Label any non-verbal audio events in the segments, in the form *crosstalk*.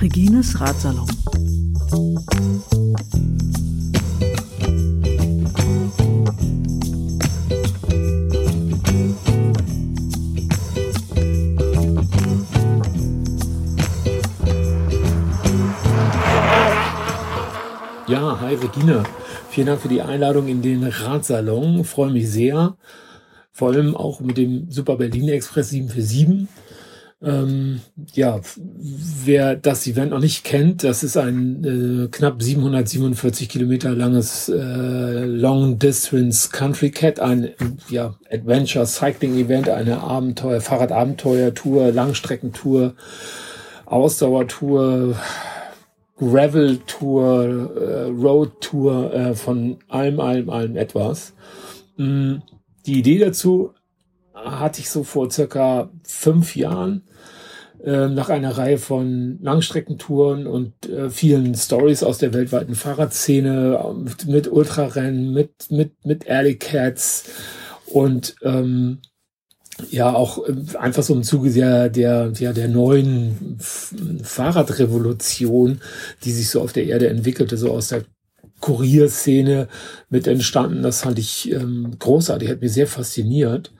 Regines Ratsalon. Ja, hi Regina. Vielen Dank für die Einladung in den Ratsalon. Freue mich sehr. Vor allem auch mit dem Super Berlin Express 747. Ähm, ja, wer das Event noch nicht kennt, das ist ein äh, knapp 747 Kilometer langes äh, Long Distance Country Cat, ein ja, Adventure Cycling Event, eine Abenteuer, Fahrradabenteuer-Tour, Langstreckentour, Ausdauertour, Gravel-Tour, äh, Road-Tour äh, von allem, allem, allem etwas. Mm, die Idee dazu hatte ich so vor circa fünf Jahren äh, nach einer Reihe von Langstreckentouren und äh, vielen Stories aus der weltweiten Fahrradszene mit, mit Ultrarennen, mit mit mit Alley Cats und ähm, ja auch äh, einfach so im Zuge der, der, der, der neuen Fahrradrevolution, die sich so auf der Erde entwickelte, so aus der Kurierszene mit entstanden. Das fand ich ähm, großartig, hat mich sehr fasziniert.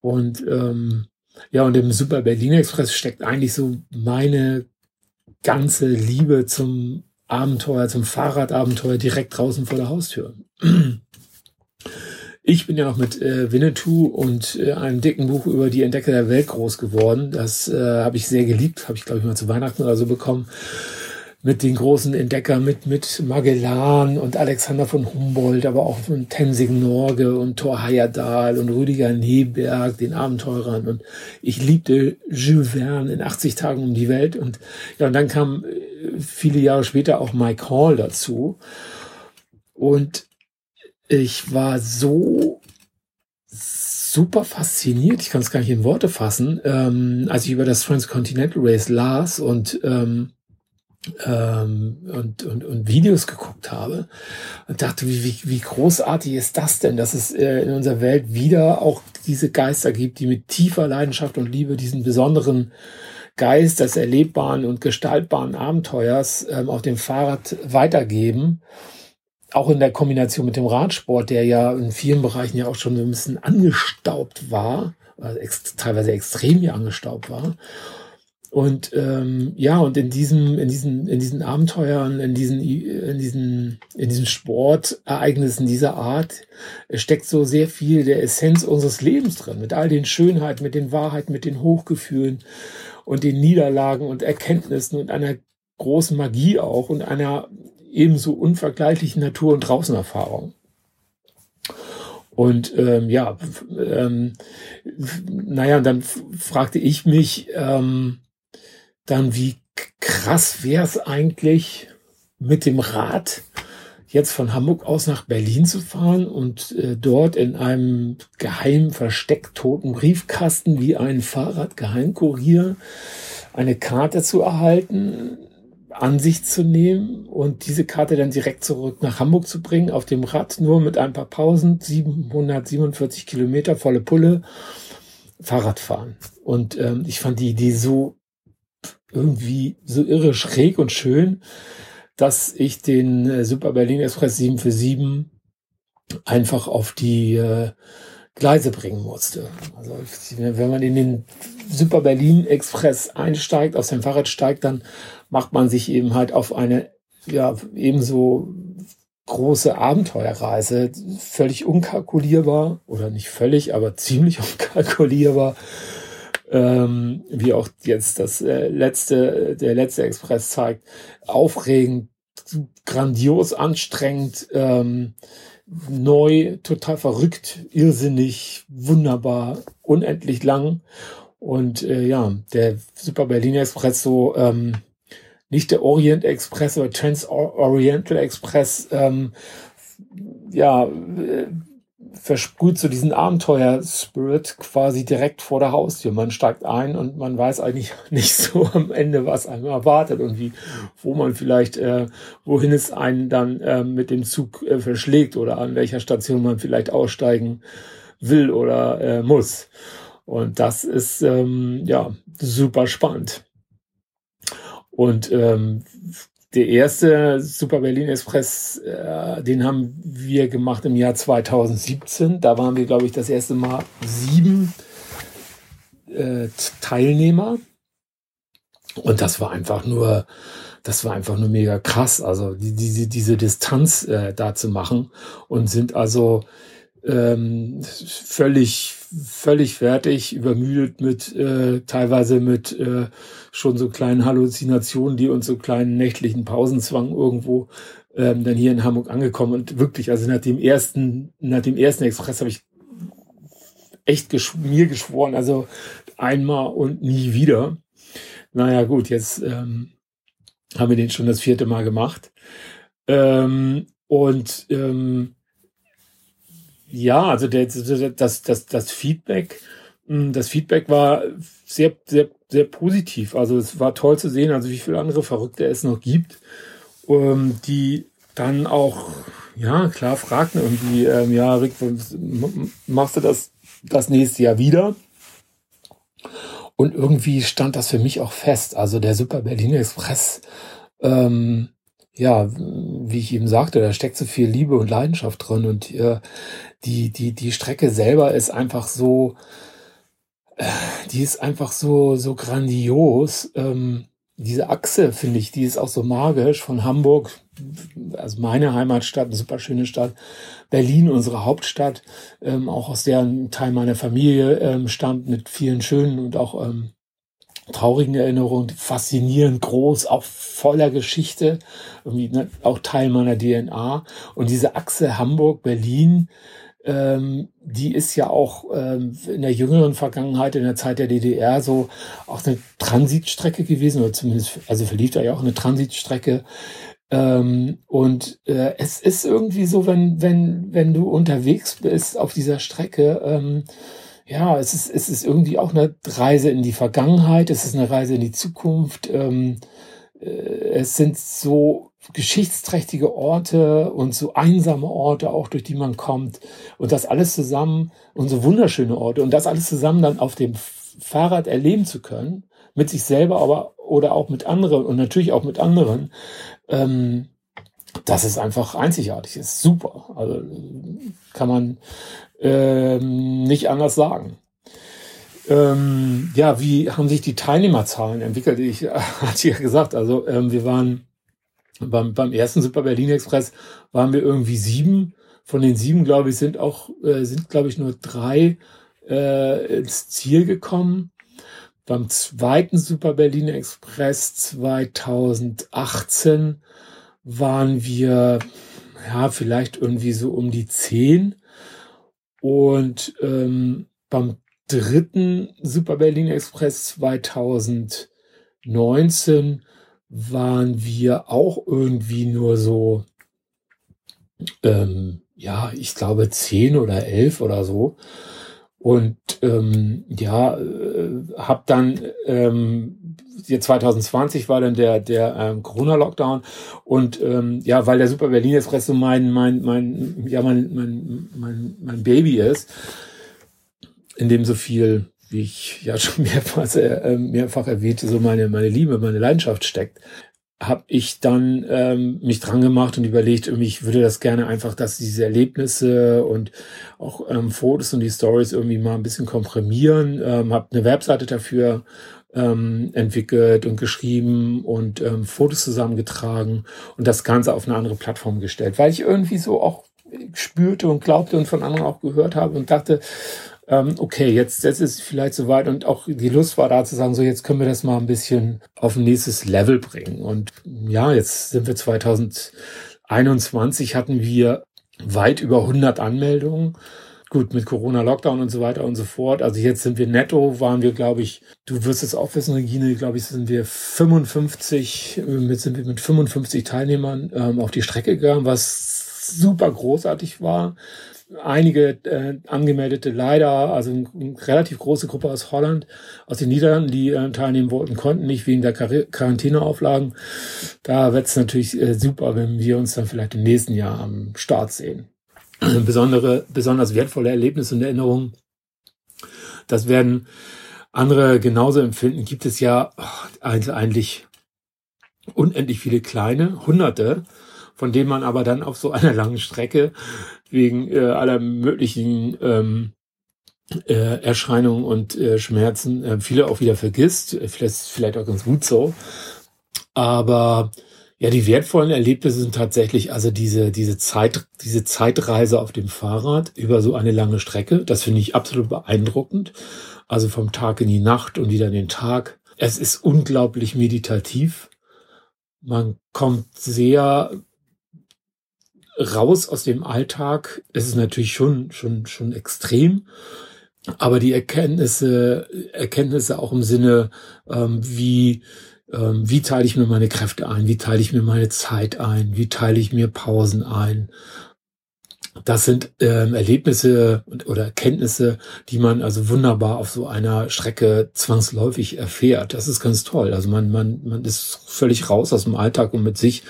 Und ähm, ja, und im Super Berlin Express steckt eigentlich so meine ganze Liebe zum Abenteuer, zum Fahrradabenteuer direkt draußen vor der Haustür. Ich bin ja noch mit äh, Winnetou und äh, einem dicken Buch über die Entdecker der Welt groß geworden. Das äh, habe ich sehr geliebt, habe ich glaube ich mal zu Weihnachten oder so bekommen. Mit den großen Entdeckern, mit, mit Magellan und Alexander von Humboldt, aber auch von Tenzing Norge und Thor Heyerdahl und Rüdiger Neberg, den Abenteurern. Und ich liebte Jules Verne in 80 Tagen um die Welt. Und ja, und dann kam äh, viele Jahre später auch Mike Hall dazu. Und ich war so super fasziniert, ich kann es gar nicht in Worte fassen, ähm, als ich über das Transcontinental Race las und ähm, ähm, und, und, und Videos geguckt habe und dachte, wie, wie, wie großartig ist das denn, dass es äh, in unserer Welt wieder auch diese Geister gibt, die mit tiefer Leidenschaft und Liebe diesen besonderen Geist des erlebbaren und gestaltbaren Abenteuers ähm, auf dem Fahrrad weitergeben auch in der Kombination mit dem Radsport, der ja in vielen Bereichen ja auch schon so ein bisschen angestaubt war, also ex teilweise extrem ja angestaubt war. Und ähm, ja, und in diesem, in diesen, in diesen Abenteuern, in diesen, in diesen, in diesen Sportereignissen dieser Art steckt so sehr viel der Essenz unseres Lebens drin, mit all den Schönheiten, mit den Wahrheiten, mit den Hochgefühlen und den Niederlagen und Erkenntnissen und einer großen Magie auch und einer ebenso unvergleichlichen Natur- und Draußenerfahrung. Und ähm, ja, ähm, naja, dann fragte ich mich ähm, dann, wie krass wäre es eigentlich mit dem Rad jetzt von Hamburg aus nach Berlin zu fahren und äh, dort in einem geheim versteckt toten Briefkasten wie ein Fahrradgeheimkurier eine Karte zu erhalten, an sich zu nehmen und diese Karte dann direkt zurück nach Hamburg zu bringen, auf dem Rad, nur mit ein paar Pausen, 747 Kilometer, volle Pulle, Fahrrad fahren. Und ähm, ich fand die Idee so irgendwie so irre schräg und schön, dass ich den äh, Super Berlin Express 747 einfach auf die äh, Gleise bringen musste. Also wenn man in den Super Berlin Express einsteigt, aus dem Fahrrad steigt, dann macht man sich eben halt auf eine ja ebenso große Abenteuerreise, völlig unkalkulierbar oder nicht völlig, aber ziemlich *laughs* unkalkulierbar, ähm, wie auch jetzt das äh, letzte, der letzte Express zeigt, aufregend, grandios anstrengend, ähm, neu, total verrückt, irrsinnig, wunderbar, unendlich lang. Und äh, ja, der Super Berlin Express so ähm, nicht der Orient Express oder Trans Oriental Express, ähm, ja, äh, versprüht so diesen Abenteuer-Spirit quasi direkt vor der Haustür. Man steigt ein und man weiß eigentlich *laughs* nicht so am Ende, was einem erwartet und wie, wo man vielleicht, äh, wohin es einen dann äh, mit dem Zug äh, verschlägt oder an welcher Station man vielleicht aussteigen will oder äh, muss. Und das ist ähm, ja super spannend. Und ähm, der erste Super Berlin Express, äh, den haben wir gemacht im Jahr 2017. Da waren wir, glaube ich, das erste Mal sieben äh, Teilnehmer. Und das war einfach nur, das war einfach nur mega krass. Also die, diese, diese Distanz äh, da zu machen und sind also ähm, völlig, völlig fertig, übermüdet mit äh, teilweise mit äh, schon so kleinen Halluzinationen, die uns so kleinen nächtlichen Pausenzwang irgendwo ähm, dann hier in Hamburg angekommen und wirklich, also nach dem ersten, nach dem ersten Express habe ich echt geschw mir geschworen, also einmal und nie wieder. Naja, gut, jetzt ähm, haben wir den schon das vierte Mal gemacht. Ähm, und ähm, ja, also der, das, das, das Feedback, hm, das Feedback war sehr, sehr, sehr positiv. Also es war toll zu sehen, also wie viele andere Verrückte es noch gibt, ähm, die dann auch, ja, klar fragten irgendwie, ähm, ja, Rick, machst du das das nächste Jahr wieder? Und irgendwie stand das für mich auch fest. Also der Super Berlin Express, ähm, ja, wie ich eben sagte, da steckt so viel Liebe und Leidenschaft drin und äh, die, die, die Strecke selber ist einfach so, äh, die ist einfach so, so grandios. Ähm, diese Achse, finde ich, die ist auch so magisch von Hamburg, also meine Heimatstadt, eine super schöne Stadt, Berlin, unsere Hauptstadt, ähm, auch aus der ein Teil meiner Familie ähm, stammt, mit vielen schönen und auch ähm, traurigen Erinnerungen, faszinierend groß, auch voller Geschichte, ne, auch Teil meiner DNA. Und diese Achse Hamburg-Berlin, ähm, die ist ja auch ähm, in der jüngeren Vergangenheit, in der Zeit der DDR, so auch eine Transitstrecke gewesen, oder zumindest, also verlief da ja auch eine Transitstrecke. Ähm, und äh, es ist irgendwie so, wenn, wenn, wenn du unterwegs bist auf dieser Strecke, ähm, ja, es ist, es ist irgendwie auch eine Reise in die Vergangenheit, es ist eine Reise in die Zukunft. Ähm, äh, es sind so geschichtsträchtige Orte und so einsame Orte, auch durch die man kommt. Und das alles zusammen, und so wunderschöne Orte, und das alles zusammen dann auf dem Fahrrad erleben zu können, mit sich selber, aber oder auch mit anderen und natürlich auch mit anderen, ähm, das ist einfach einzigartig, ist super. Also kann man ähm, nicht anders sagen. Ähm, ja, wie haben sich die Teilnehmerzahlen entwickelt? Ich *laughs* hatte ja gesagt, also ähm, wir waren beim, beim ersten Super Berlin Express waren wir irgendwie sieben. Von den sieben, glaube ich, sind auch, äh, sind, glaube ich, nur drei äh, ins Ziel gekommen. Beim zweiten Super Berlin Express 2018 waren wir, ja, vielleicht irgendwie so um die zehn. Und ähm, beim dritten Super Berlin Express 2019 waren wir auch irgendwie nur so, ähm, ja, ich glaube zehn oder elf oder so. Und ähm, ja, äh, habe dann ähm, 2020 war dann der der ähm, Corona-Lockdown und ähm, ja, weil der Super Berlin Express so mein mein mein ja mein mein mein, mein Baby ist, in dem so viel wie ich ja *laughs* schon mehrfach, äh, mehrfach erwähnte, so meine, meine Liebe, meine Leidenschaft steckt, habe ich dann ähm, mich dran gemacht und überlegt, ich würde das gerne einfach, dass diese Erlebnisse und auch ähm, Fotos und die Stories irgendwie mal ein bisschen komprimieren. Ähm, habe eine Webseite dafür ähm, entwickelt und geschrieben und ähm, Fotos zusammengetragen und das Ganze auf eine andere Plattform gestellt, weil ich irgendwie so auch spürte und glaubte und von anderen auch gehört habe und dachte, ähm, okay, jetzt, jetzt ist vielleicht soweit und auch die Lust war da zu sagen, so jetzt können wir das mal ein bisschen auf ein nächstes Level bringen. Und ja, jetzt sind wir 2021, hatten wir weit über 100 Anmeldungen. Gut, mit Corona, Lockdown und so weiter und so fort. Also jetzt sind wir netto, waren wir, glaube ich, du wirst es auch wissen, Regine, glaube ich, sind wir 55, mit, sind wir mit 55 Teilnehmern ähm, auf die Strecke gegangen, was super großartig war. Einige äh, angemeldete leider, also eine relativ große Gruppe aus Holland, aus den Niederlanden, die äh, teilnehmen wollten, konnten nicht wegen der Quar Quarantäneauflagen. Da wird es natürlich äh, super, wenn wir uns dann vielleicht im nächsten Jahr am Start sehen. *clears throat* Besondere, besonders wertvolle Erlebnisse und Erinnerungen. Das werden andere genauso empfinden. Gibt es ja oh, eigentlich unendlich viele kleine, hunderte, von denen man aber dann auf so einer langen Strecke wegen äh, aller möglichen ähm, äh, Erscheinungen und äh, Schmerzen äh, viele auch wieder vergisst. Vielleicht, vielleicht auch ganz gut so. Aber ja, die wertvollen Erlebnisse sind tatsächlich also diese, diese Zeit, diese Zeitreise auf dem Fahrrad über so eine lange Strecke. Das finde ich absolut beeindruckend. Also vom Tag in die Nacht und wieder in den Tag. Es ist unglaublich meditativ. Man kommt sehr raus aus dem Alltag. Es ist natürlich schon, schon, schon extrem. Aber die Erkenntnisse, Erkenntnisse auch im Sinne, ähm, wie, ähm, wie teile ich mir meine Kräfte ein? Wie teile ich mir meine Zeit ein? Wie teile ich mir Pausen ein? Das sind ähm, Erlebnisse oder Erkenntnisse, die man also wunderbar auf so einer Strecke zwangsläufig erfährt. Das ist ganz toll. Also man, man, man ist völlig raus aus dem Alltag und mit sich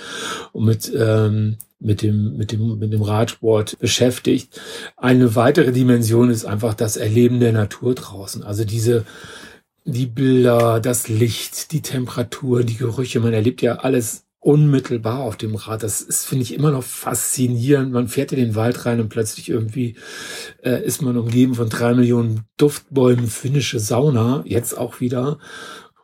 und mit, ähm, mit dem, mit dem, mit dem Radsport beschäftigt. Eine weitere Dimension ist einfach das Erleben der Natur draußen. Also diese, die Bilder, das Licht, die Temperatur, die Gerüche. Man erlebt ja alles unmittelbar auf dem Rad. Das ist, finde ich, immer noch faszinierend. Man fährt in den Wald rein und plötzlich irgendwie äh, ist man umgeben von drei Millionen Duftbäumen, finnische Sauna, jetzt auch wieder.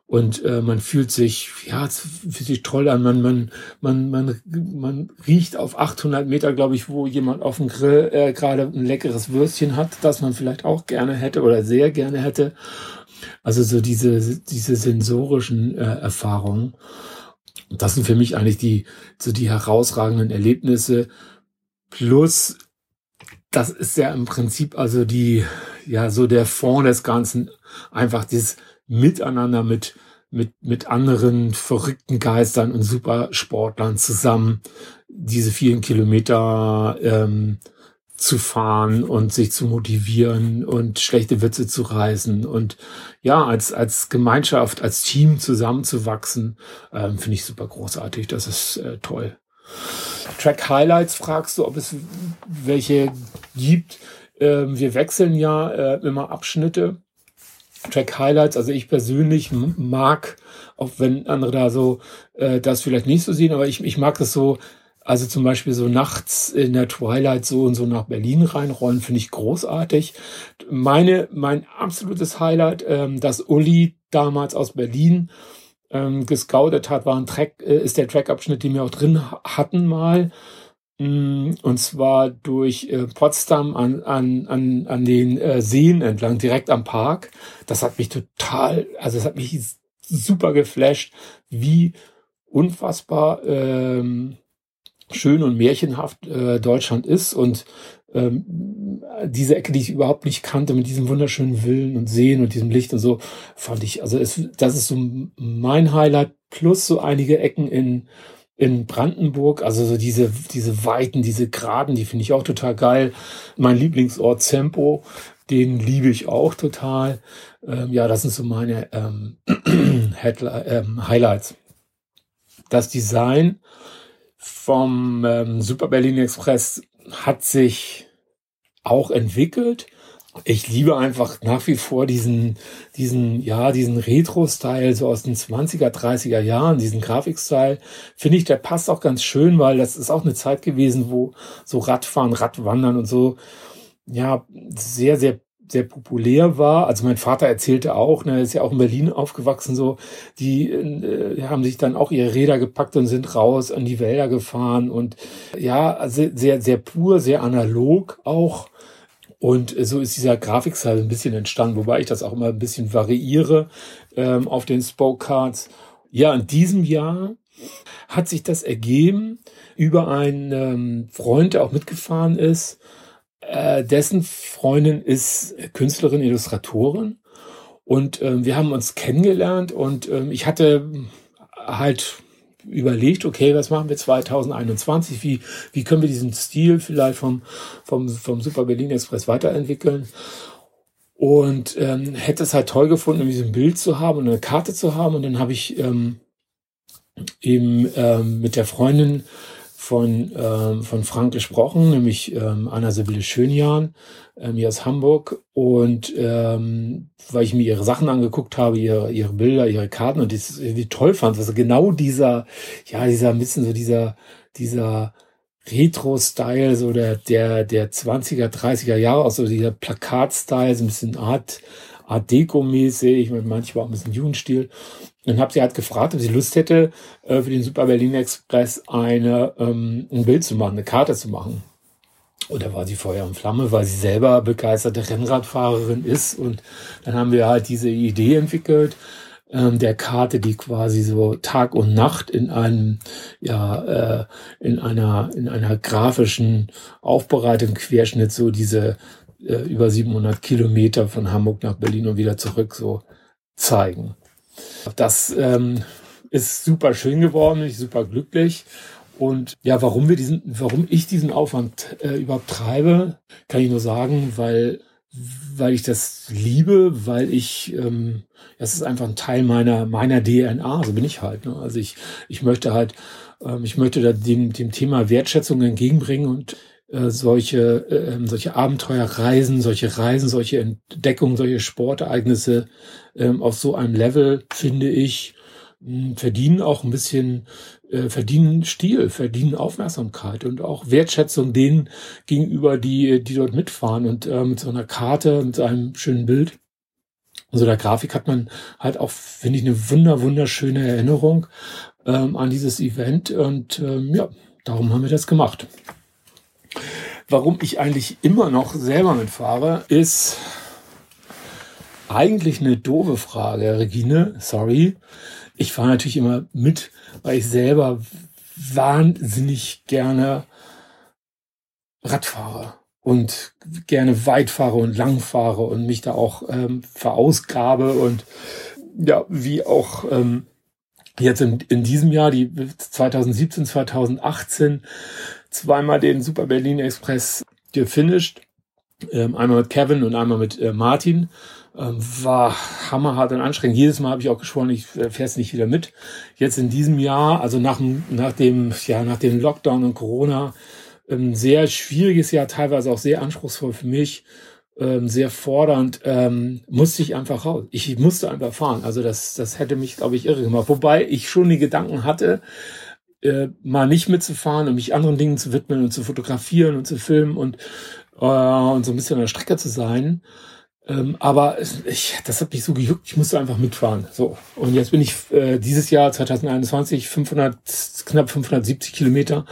Und äh, man fühlt sich, ja, es fühlt sich toll an. Man, man, man, man, man riecht auf 800 Meter, glaube ich, wo jemand auf dem Grill äh, gerade ein leckeres Würstchen hat, das man vielleicht auch gerne hätte oder sehr gerne hätte. Also so diese, diese sensorischen äh, Erfahrungen. Das sind für mich eigentlich die, so die herausragenden Erlebnisse. Plus, das ist ja im Prinzip also die, ja, so der Fond des Ganzen. Einfach dieses Miteinander mit, mit, mit anderen verrückten Geistern und Supersportlern zusammen diese vielen Kilometer ähm, zu fahren und sich zu motivieren und schlechte Witze zu reißen und ja, als, als Gemeinschaft, als Team zusammenzuwachsen, ähm, finde ich super großartig. Das ist äh, toll. Track Highlights fragst du, ob es welche gibt. Ähm, wir wechseln ja äh, immer Abschnitte. Track Highlights, also ich persönlich mag, auch wenn andere da so äh, das vielleicht nicht so sehen, aber ich, ich mag das so, also zum Beispiel so nachts in der Twilight so und so nach Berlin reinrollen, finde ich großartig. Meine, mein absolutes Highlight, ähm, dass Uli damals aus Berlin ähm, gescoutet hat, war ein Track, äh, ist der Trackabschnitt, den wir auch drin hatten mal. Mm, und zwar durch äh, Potsdam an, an, an, an den äh, Seen entlang, direkt am Park. Das hat mich total, also es hat mich super geflasht, wie unfassbar ähm, schön und märchenhaft äh, Deutschland ist und ähm, diese Ecke, die ich überhaupt nicht kannte, mit diesem wunderschönen Villen und Seen und diesem Licht und so, fand ich, also es, das ist so mein Highlight, plus so einige Ecken in, in Brandenburg, also so diese, diese Weiten, diese Graden, die finde ich auch total geil. Mein Lieblingsort Zempo, den liebe ich auch total. Ähm, ja, das sind so meine ähm, *clears throat* ähm, Highlights. Das Design vom ähm, Super Berlin Express hat sich auch entwickelt. Ich liebe einfach nach wie vor diesen, diesen, ja, diesen Retro-Style, so aus den 20er, 30er Jahren, diesen Grafik-Style. Finde ich, der passt auch ganz schön, weil das ist auch eine Zeit gewesen, wo so Radfahren, Radwandern und so, ja, sehr, sehr sehr populär war. Also mein Vater erzählte auch, ne, ist ja auch in Berlin aufgewachsen, so, die äh, haben sich dann auch ihre Räder gepackt und sind raus an die Wälder gefahren und ja, sehr, sehr pur, sehr analog auch. Und so ist dieser Grafikstil ein bisschen entstanden, wobei ich das auch immer ein bisschen variiere ähm, auf den Spoke. Ja, in diesem Jahr hat sich das ergeben über einen ähm, Freund, der auch mitgefahren ist äh, dessen Freundin ist Künstlerin, Illustratorin. Und ähm, wir haben uns kennengelernt und ähm, ich hatte halt überlegt, okay, was machen wir 2021? Wie, wie können wir diesen Stil vielleicht vom, vom, vom Super Berlin Express weiterentwickeln? Und ähm, hätte es halt toll gefunden, irgendwie so ein Bild zu haben und eine Karte zu haben. Und dann habe ich ähm, eben ähm, mit der Freundin von, ähm, von Frank gesprochen, nämlich ähm, Anna Sibylle Schönjahn, ähm, hier aus Hamburg. Und ähm, weil ich mir ihre Sachen angeguckt habe, ihre, ihre Bilder, ihre Karten und das irgendwie toll fand, also genau dieser, ja, dieser ein bisschen so dieser, dieser Retro-Style, so der, der, der 20er, 30er Jahre, auch so dieser Plakat-Style, so ein bisschen Art, Art Deco-mäßig, manchmal auch ein bisschen Jugendstil. Dann habe sie halt gefragt, ob sie Lust hätte, äh, für den Super Berlin Express eine, ähm, ein Bild zu machen, eine Karte zu machen. Und da war sie Feuer und Flamme, weil sie selber begeisterte Rennradfahrerin ist. Und dann haben wir halt diese Idee entwickelt, ähm, der Karte, die quasi so Tag und Nacht in einem, ja, äh, in einer, in einer grafischen Aufbereitung, Querschnitt so diese äh, über 700 Kilometer von Hamburg nach Berlin und wieder zurück so zeigen. Das ähm, ist super schön geworden, ich super glücklich. Und ja, warum wir diesen, warum ich diesen Aufwand äh, überhaupt treibe, kann ich nur sagen, weil weil ich das liebe, weil ich, ähm, das ist einfach ein Teil meiner meiner DNA, so bin ich halt. Ne? Also ich ich möchte halt, ähm, ich möchte da dem dem Thema Wertschätzung entgegenbringen und äh, solche äh, ähm, solche Abenteuerreisen, solche Reisen, solche Entdeckungen, solche Sportereignisse ähm, auf so einem Level finde ich verdienen auch ein bisschen, äh, verdienen Stil, verdienen Aufmerksamkeit und auch Wertschätzung denen gegenüber, die, die dort mitfahren und äh, mit so einer Karte, mit so einem schönen Bild. Und so der Grafik hat man halt auch, finde ich, eine wunder, wunderschöne Erinnerung ähm, an dieses Event und ähm, ja, darum haben wir das gemacht. Warum ich eigentlich immer noch selber mitfahre, ist eigentlich eine doofe Frage, Regine, sorry. Ich fahre natürlich immer mit, weil ich selber wahnsinnig gerne Rad fahre und gerne weit fahre und lang fahre und mich da auch ähm, verausgabe und ja, wie auch ähm, jetzt in, in diesem Jahr, die 2017, 2018, zweimal den Super Berlin Express gefinisht. Ähm, einmal mit Kevin und einmal mit äh, Martin. Ähm, war hammerhart und anstrengend. Jedes Mal habe ich auch geschworen, ich äh, fähre es nicht wieder mit. Jetzt in diesem Jahr, also nach, nach dem, ja, nach dem Lockdown und Corona, ähm, sehr schwieriges Jahr, teilweise auch sehr anspruchsvoll für mich, ähm, sehr fordernd, ähm, musste ich einfach raus. Ich musste einfach fahren. Also das, das hätte mich, glaube ich, irre gemacht. Wobei ich schon die Gedanken hatte, äh, mal nicht mitzufahren und mich anderen Dingen zu widmen und zu fotografieren und zu filmen und, äh, und so ein bisschen an der Strecke zu sein. Ähm, aber ich, das hat mich so gejuckt, ich musste einfach mitfahren. So. Und jetzt bin ich äh, dieses Jahr 2021 500, knapp 570 Kilometer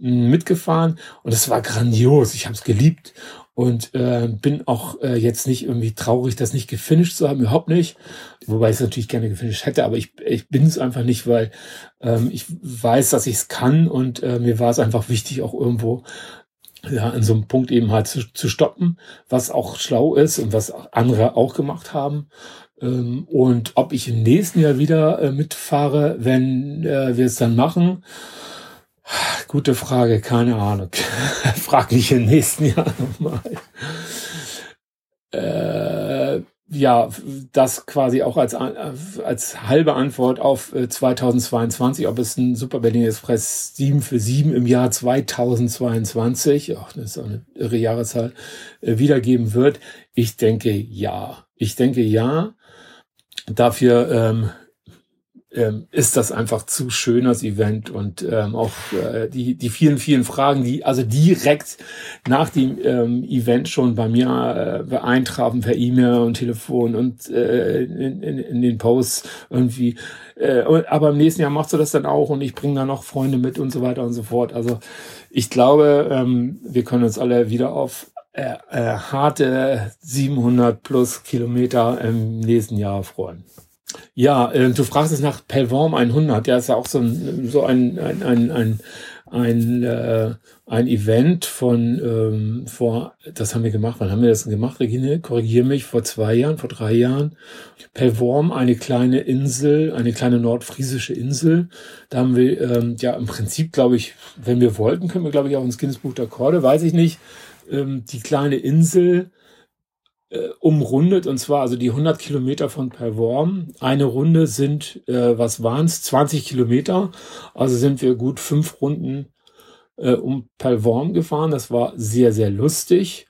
hm, mitgefahren und es war grandios. Ich habe es geliebt und äh, bin auch äh, jetzt nicht irgendwie traurig, das nicht gefinisht zu haben, überhaupt nicht. Wobei ich es natürlich gerne gefinisht hätte, aber ich, ich bin es einfach nicht, weil ähm, ich weiß, dass ich es kann und äh, mir war es einfach wichtig, auch irgendwo ja, an so einem Punkt eben halt zu, zu stoppen, was auch schlau ist und was andere auch gemacht haben. Ähm, und ob ich im nächsten Jahr wieder äh, mitfahre, wenn äh, wir es dann machen, gute Frage, keine Ahnung. *laughs* Frag mich im nächsten Jahr *laughs* nochmal. Äh, ja, das quasi auch als, als halbe Antwort auf 2022, äh, ob es ein Super Berlin Express 7 für 7 im Jahr 2022, ach, das ist auch eine irre Jahreszahl, äh, wiedergeben wird. Ich denke ja. Ich denke ja. Dafür ähm, ähm, ist das einfach zu schön als Event und ähm, auch äh, die die vielen vielen Fragen, die also direkt nach dem ähm, Event schon bei mir äh, eintrafen per E-Mail und Telefon und äh, in, in, in den Posts irgendwie. Äh, aber im nächsten Jahr machst du das dann auch und ich bringe da noch Freunde mit und so weiter und so fort. Also ich glaube, ähm, wir können uns alle wieder auf äh, äh, harte 700 plus Kilometer im nächsten Jahr freuen. Ja, äh, du fragst es nach Pelvorm 100. Der ist ja auch so ein, so ein, ein, ein, ein, ein äh, ein Event von ähm, vor, das haben wir gemacht, wann haben wir das denn gemacht, Regine? Korrigiere mich, vor zwei Jahren, vor drei Jahren. Pelvorm, eine kleine Insel, eine kleine nordfriesische Insel. Da haben wir ähm, ja im Prinzip, glaube ich, wenn wir wollten, können wir, glaube ich, auch ins Guinness Buch der Akkorde, weiß ich nicht, ähm, die kleine Insel äh, umrundet und zwar also die 100 Kilometer von Perworm. Eine Runde sind, äh, was waren's, 20 Kilometer. Also sind wir gut fünf Runden äh, um Perworm gefahren. Das war sehr, sehr lustig.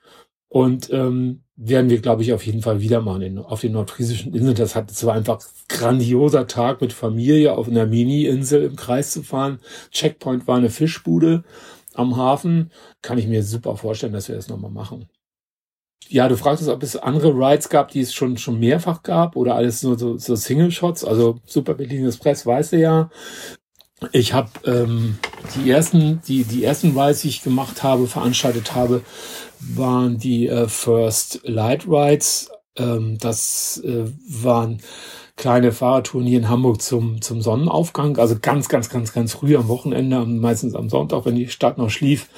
Und ähm, werden wir, glaube ich, auf jeden Fall wieder machen in, auf den nordfriesischen Inseln. Das hat zwar einfach grandioser Tag mit Familie auf einer Mini-Insel im Kreis zu fahren. Checkpoint war eine Fischbude am Hafen. Kann ich mir super vorstellen, dass wir das nochmal machen. Ja, du fragtest, ob es andere Rides gab, die es schon, schon mehrfach gab oder alles nur so, so Single-Shots. Also Super Berlin Express weißt du ja. Ich habe ähm, die ersten, die die ersten Rides, die ich gemacht habe, veranstaltet habe, waren die äh, First Light Rides. Ähm, das äh, waren kleine Fahrradtouren hier in Hamburg zum zum Sonnenaufgang, also ganz ganz ganz ganz früh am Wochenende, meistens am Sonntag, wenn die Stadt noch schlief,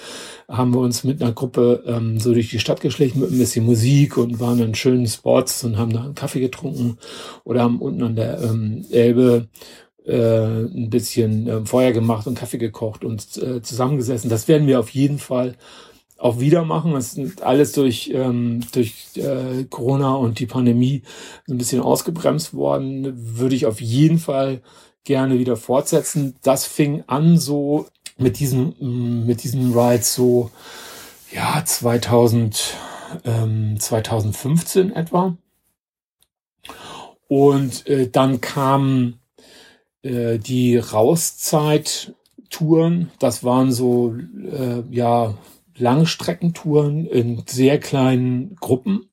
haben wir uns mit einer Gruppe ähm, so durch die Stadt geschlichen mit ein bisschen Musik und waren an schönen Spots und haben da einen Kaffee getrunken oder haben unten an der ähm, Elbe äh, ein bisschen äh, Feuer gemacht und Kaffee gekocht und äh, zusammengesessen. Das werden wir auf jeden Fall auch wieder machen. Das ist alles durch, ähm, durch äh, Corona und die Pandemie ein bisschen ausgebremst worden. Würde ich auf jeden Fall gerne wieder fortsetzen. Das fing an so mit diesen, mit diesen Rides so, ja, 2000, ähm, 2015 etwa. Und äh, dann kam äh, die Rauszeit-Touren, das waren so äh, ja Langstreckentouren in sehr kleinen Gruppen,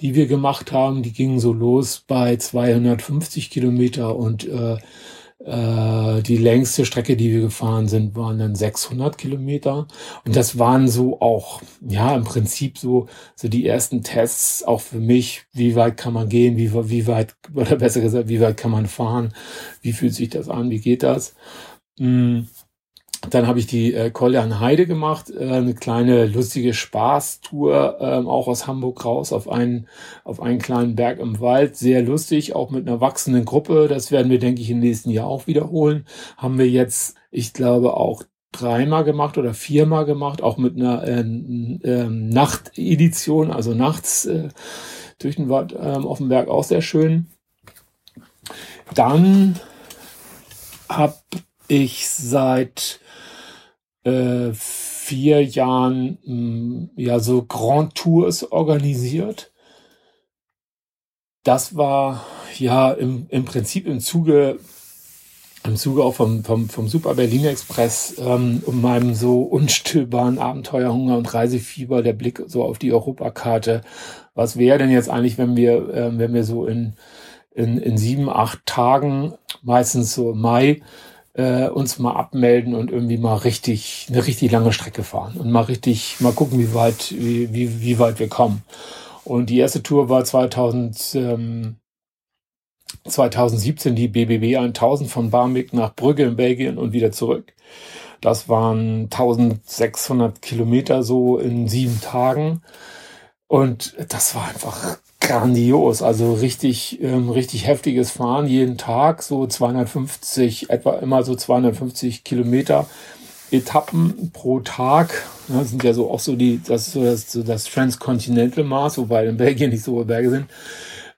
die wir gemacht haben. Die gingen so los bei 250 Kilometer und äh, äh, die längste Strecke, die wir gefahren sind, waren dann 600 Kilometer. Und das waren so auch, ja, im Prinzip so, so die ersten Tests auch für mich. Wie weit kann man gehen? Wie, wie weit, *laughs* oder besser gesagt, wie weit kann man fahren? Wie fühlt sich das an? Wie geht das? Mhm. Dann habe ich die äh, Kolle an Heide gemacht, äh, eine kleine lustige Spaßtour, äh, auch aus Hamburg raus auf einen, auf einen kleinen Berg im Wald. Sehr lustig, auch mit einer wachsenden Gruppe. Das werden wir, denke ich, im nächsten Jahr auch wiederholen. Haben wir jetzt, ich glaube, auch dreimal gemacht oder viermal gemacht, auch mit einer äh, äh, Nachtedition, also nachts äh, durch den Wald äh, auf dem Berg auch sehr schön. Dann habe ich seit äh, vier Jahren mh, mm, ja so Grand Tours organisiert. Das war ja im, im Prinzip im Zuge im Zuge auch vom, vom, vom Super Berlin Express, ähm, um meinem so unstillbaren Abenteuerhunger und Reisefieber, der Blick so auf die Europakarte. Was wäre denn jetzt eigentlich, wenn wir, äh, wenn wir so in, in, in sieben, acht Tagen, meistens so im Mai, äh, uns mal abmelden und irgendwie mal richtig, eine richtig lange Strecke fahren und mal richtig, mal gucken, wie weit, wie, wie, wie weit wir kommen. Und die erste Tour war 2000, ähm, 2017 die BBB 1000 von Barmbek nach Brügge in Belgien und wieder zurück. Das waren 1600 Kilometer so in sieben Tagen. Und das war einfach grandios, also richtig, ähm, richtig heftiges Fahren jeden Tag, so 250, etwa immer so 250 Kilometer Etappen pro Tag. Das sind ja so auch so die, das ist so das, so das Transcontinental Maß, wobei in Belgien nicht so hohe Berge sind.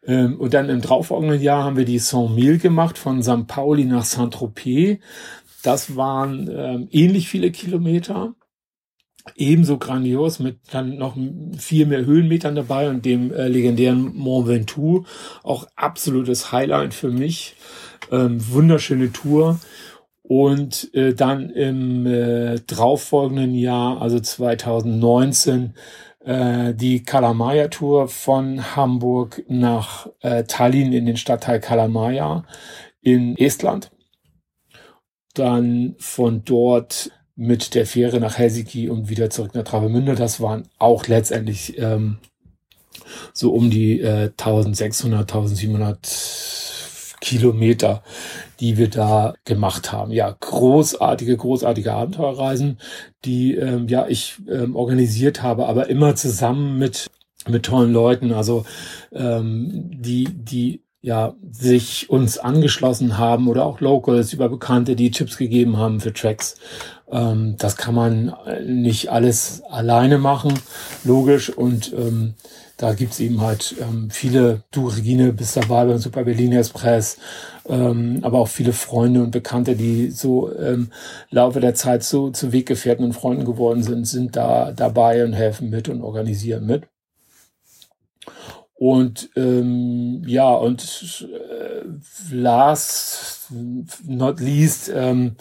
Ähm, und dann im darauffolgenden Jahr haben wir die Saint-Mille gemacht, von St. Pauli nach Saint-Tropez. Das waren ähm, ähnlich viele Kilometer ebenso grandios mit dann noch viel mehr Höhenmetern dabei und dem äh, legendären Mont Ventoux. Auch absolutes Highlight für mich. Ähm, wunderschöne Tour. Und äh, dann im äh, darauffolgenden Jahr, also 2019, äh, die Kalamaya Tour von Hamburg nach äh, Tallinn in den Stadtteil Kalamaya in Estland. Dann von dort mit der Fähre nach Helsinki und wieder zurück nach Travemünde. Das waren auch letztendlich ähm, so um die äh, 1600, 1700 Kilometer, die wir da gemacht haben. Ja, großartige, großartige Abenteuerreisen, die ähm, ja ich ähm, organisiert habe, aber immer zusammen mit mit tollen Leuten, also ähm, die die ja sich uns angeschlossen haben oder auch Locals über Bekannte, die Tipps gegeben haben für Tracks. Ähm, das kann man nicht alles alleine machen, logisch und ähm, da gibt's eben halt ähm, viele, du Regine bist dabei beim Super Berlin Express, ähm, aber auch viele Freunde und Bekannte, die so ähm, Laufe der Zeit so zu Weggefährten und Freunden geworden sind, sind da dabei und helfen mit und organisieren mit. Und ähm, ja, und äh, last not least ähm,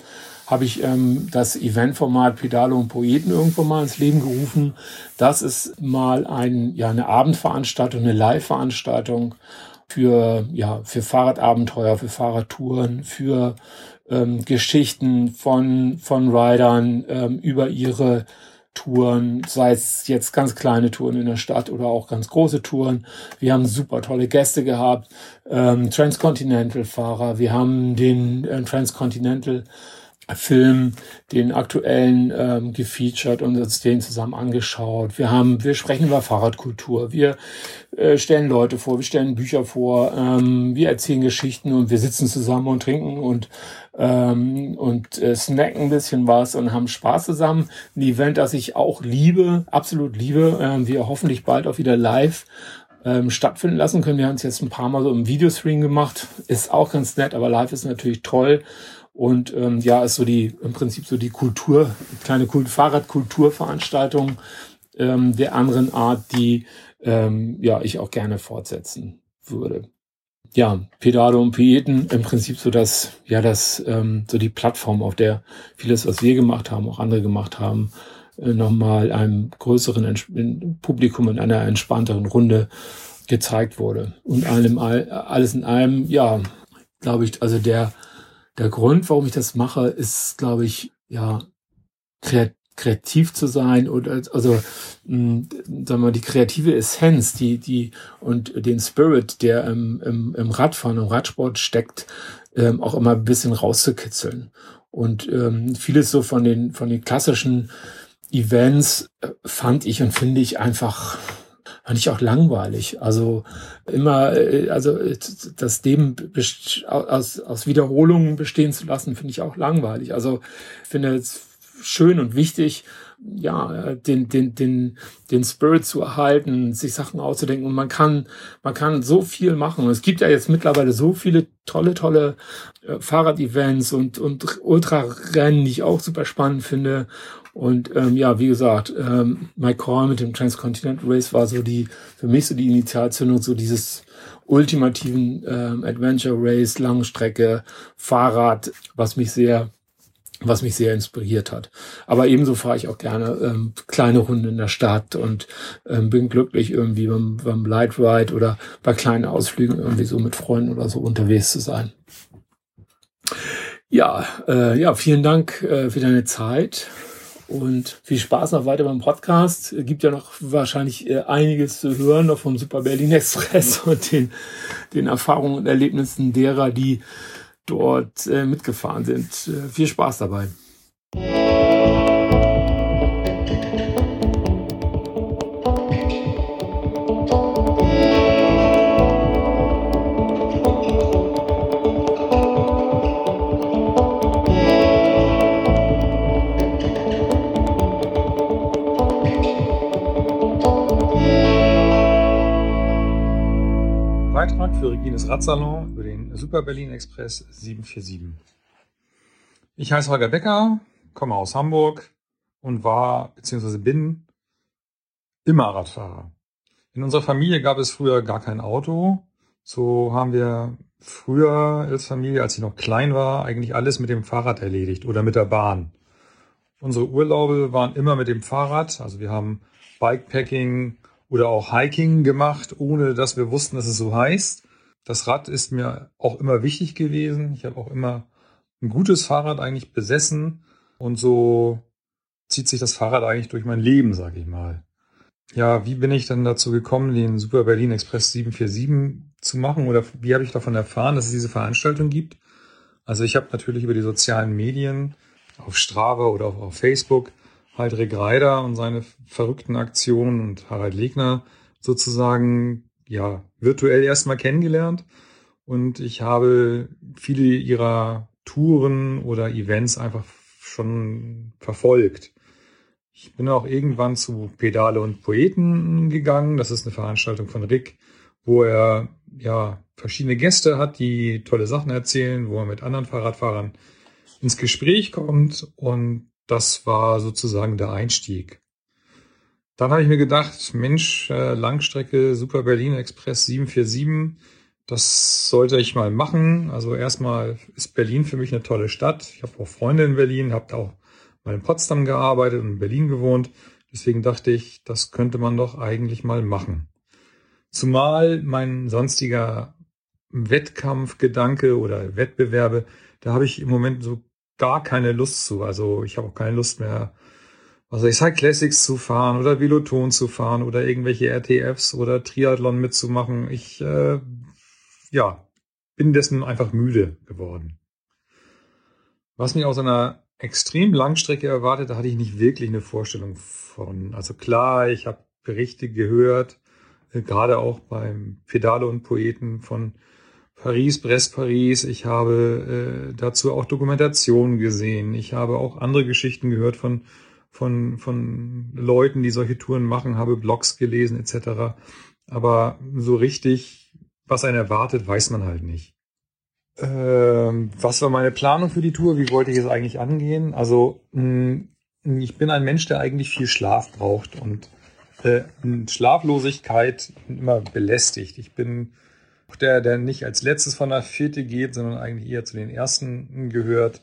habe ich ähm, das Eventformat Pedalo und Poeten irgendwo mal ins Leben gerufen. Das ist mal ein, ja, eine Abendveranstaltung, eine Live-Veranstaltung für, ja, für Fahrradabenteuer, für Fahrradtouren, für ähm, Geschichten von, von Riders ähm, über ihre Touren, sei es jetzt ganz kleine Touren in der Stadt oder auch ganz große Touren. Wir haben super tolle Gäste gehabt, ähm, Transcontinental-Fahrer. Wir haben den äh, Transcontinental Film, den aktuellen ähm, gefeatured und uns den zusammen angeschaut. Wir haben, wir sprechen über Fahrradkultur, wir äh, stellen Leute vor, wir stellen Bücher vor, ähm, wir erzählen Geschichten und wir sitzen zusammen und trinken und ähm, und äh, snacken ein bisschen was und haben Spaß zusammen. Ein Event, das ich auch liebe, absolut liebe, äh, wir hoffentlich bald auch wieder live ähm, stattfinden lassen können. Wir haben es jetzt ein paar Mal so im Videostream gemacht, ist auch ganz nett, aber live ist natürlich toll. Und ähm, ja, ist so die im Prinzip so die Kultur, kleine Kult Fahrradkulturveranstaltung ähm, der anderen Art, die ähm, ja ich auch gerne fortsetzen würde. Ja, Pedale und Pieten im Prinzip so das, ja, das, ähm, so die Plattform, auf der vieles, was wir gemacht haben, auch andere gemacht haben, äh, nochmal einem größeren Publikum in einer entspannteren Runde gezeigt wurde. Und allem, alles in allem, ja, glaube ich, also der, der Grund, warum ich das mache, ist, glaube ich, ja, kreativ zu sein oder also mh, sagen wir mal, die kreative Essenz, die die und den Spirit, der im, im, im Radfahren, im Radsport steckt, ähm, auch immer ein bisschen rauszukitzeln. Und ähm, vieles so von den von den klassischen Events äh, fand ich und finde ich einfach fand ich auch langweilig. Also immer, äh, also äh, das Leben aus, aus Wiederholungen bestehen zu lassen, finde ich auch langweilig. Also finde es schön und wichtig, ja, den, den, den, den Spirit zu erhalten, sich Sachen auszudenken. Und man kann, man kann so viel machen. Es gibt ja jetzt mittlerweile so viele tolle, tolle äh, Fahrrad-Events und, und Ultrarennen, die ich auch super spannend finde. Und ähm, ja, wie gesagt, ähm, Mike Call mit dem Transcontinental Race war so die, für mich so die Initialzündung, so dieses ultimativen ähm, Adventure Race, Langstrecke, Fahrrad, was mich sehr was mich sehr inspiriert hat. Aber ebenso fahre ich auch gerne ähm, kleine Runden in der Stadt und ähm, bin glücklich irgendwie beim, beim Light Ride oder bei kleinen Ausflügen irgendwie so mit Freunden oder so unterwegs zu sein. Ja, äh, ja, vielen Dank äh, für deine Zeit. Und viel Spaß noch weiter beim Podcast. Gibt ja noch wahrscheinlich äh, einiges zu hören, noch vom Super Berlin Express *laughs* und den, den Erfahrungen und Erlebnissen derer, die dort äh, mitgefahren sind. Äh, viel Spaß dabei. Radsalon über den Super Berlin Express 747. Ich heiße Holger Becker, komme aus Hamburg und war bzw. bin immer Radfahrer. In unserer Familie gab es früher gar kein Auto. So haben wir früher als Familie, als ich noch klein war, eigentlich alles mit dem Fahrrad erledigt oder mit der Bahn. Unsere Urlaube waren immer mit dem Fahrrad. Also wir haben Bikepacking oder auch Hiking gemacht, ohne dass wir wussten, dass es so heißt. Das Rad ist mir auch immer wichtig gewesen. Ich habe auch immer ein gutes Fahrrad eigentlich besessen und so zieht sich das Fahrrad eigentlich durch mein Leben, sage ich mal. Ja, wie bin ich dann dazu gekommen, den Super Berlin Express 747 zu machen oder wie habe ich davon erfahren, dass es diese Veranstaltung gibt? Also ich habe natürlich über die sozialen Medien auf Strava oder auch auf Facebook halt Rick Reider und seine verrückten Aktionen und Harald Legner sozusagen ja virtuell erstmal kennengelernt und ich habe viele ihrer Touren oder Events einfach schon verfolgt. Ich bin auch irgendwann zu Pedale und Poeten gegangen. Das ist eine Veranstaltung von Rick, wo er ja verschiedene Gäste hat, die tolle Sachen erzählen, wo er mit anderen Fahrradfahrern ins Gespräch kommt und das war sozusagen der Einstieg. Dann habe ich mir gedacht, Mensch, äh, Langstrecke Super Berlin Express 747, das sollte ich mal machen. Also erstmal ist Berlin für mich eine tolle Stadt. Ich habe auch Freunde in Berlin, habe auch mal in Potsdam gearbeitet und in Berlin gewohnt. Deswegen dachte ich, das könnte man doch eigentlich mal machen. Zumal mein sonstiger Wettkampfgedanke oder Wettbewerbe, da habe ich im Moment so gar keine Lust zu. Also ich habe auch keine Lust mehr, was ich Cyclassics Classics zu fahren oder Veloton zu fahren oder irgendwelche RTFs oder Triathlon mitzumachen. Ich äh, ja, bin dessen einfach müde geworden. Was mich aus einer extrem Langstrecke erwartet, da hatte ich nicht wirklich eine Vorstellung von. Also klar, ich habe Berichte gehört, äh, gerade auch beim Pedale und Poeten von Paris, Brest, Paris. Ich habe äh, dazu auch Dokumentationen gesehen. Ich habe auch andere Geschichten gehört von, von, von Leuten, die solche Touren machen, habe Blogs gelesen etc. Aber so richtig, was einen erwartet, weiß man halt nicht. Ähm, was war meine Planung für die Tour? Wie wollte ich es eigentlich angehen? Also mh, hm, ich bin ein Mensch, der eigentlich viel Schlaf braucht und äh, Schlaflosigkeit immer belästigt. Ich bin der, der nicht als letztes von der Vierte geht, sondern eigentlich eher zu den ersten gehört.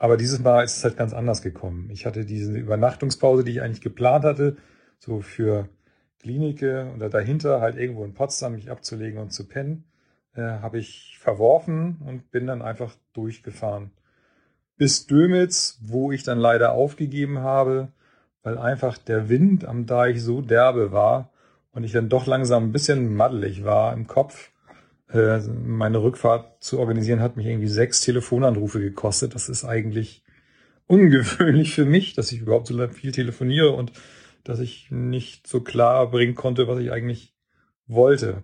Aber dieses Mal ist es halt ganz anders gekommen. Ich hatte diese Übernachtungspause, die ich eigentlich geplant hatte, so für Klinike oder dahinter halt irgendwo in Potsdam mich abzulegen und zu pennen, äh, habe ich verworfen und bin dann einfach durchgefahren. Bis Dömitz, wo ich dann leider aufgegeben habe, weil einfach der Wind am Deich so derbe war und ich dann doch langsam ein bisschen maddelig war im Kopf meine Rückfahrt zu organisieren hat mich irgendwie sechs Telefonanrufe gekostet. Das ist eigentlich ungewöhnlich für mich, dass ich überhaupt so viel telefoniere und dass ich nicht so klar bringen konnte, was ich eigentlich wollte.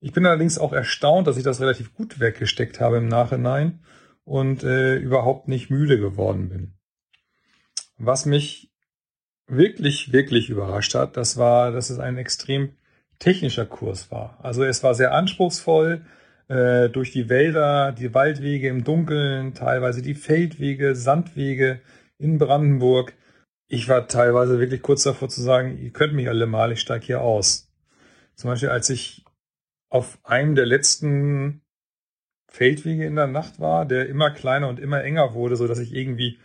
Ich bin allerdings auch erstaunt, dass ich das relativ gut weggesteckt habe im Nachhinein und äh, überhaupt nicht müde geworden bin. Was mich wirklich, wirklich überrascht hat, das war, dass es ein extrem technischer Kurs war. Also es war sehr anspruchsvoll äh, durch die Wälder, die Waldwege im Dunkeln, teilweise die Feldwege, Sandwege in Brandenburg. Ich war teilweise wirklich kurz davor zu sagen, ihr könnt mich alle mal, ich steige hier aus. Zum Beispiel, als ich auf einem der letzten Feldwege in der Nacht war, der immer kleiner und immer enger wurde, so dass ich irgendwie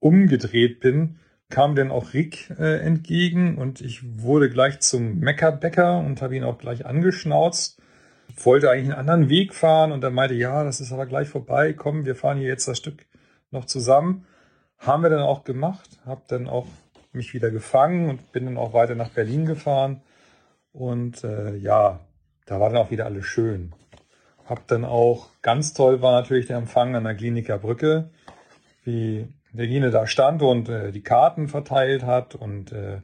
umgedreht bin, kam dann auch Rick äh, entgegen und ich wurde gleich zum Meckerbäcker und habe ihn auch gleich angeschnauzt. Wollte eigentlich einen anderen Weg fahren und er meinte, ja, das ist aber gleich vorbei, komm, wir fahren hier jetzt das Stück noch zusammen. Haben wir dann auch gemacht, habe dann auch mich wieder gefangen und bin dann auch weiter nach Berlin gefahren. Und äh, ja, da war dann auch wieder alles schön. Hab dann auch, ganz toll war natürlich der Empfang an der Kliniker Brücke, wie Regine da stand und äh, die Karten verteilt hat und äh,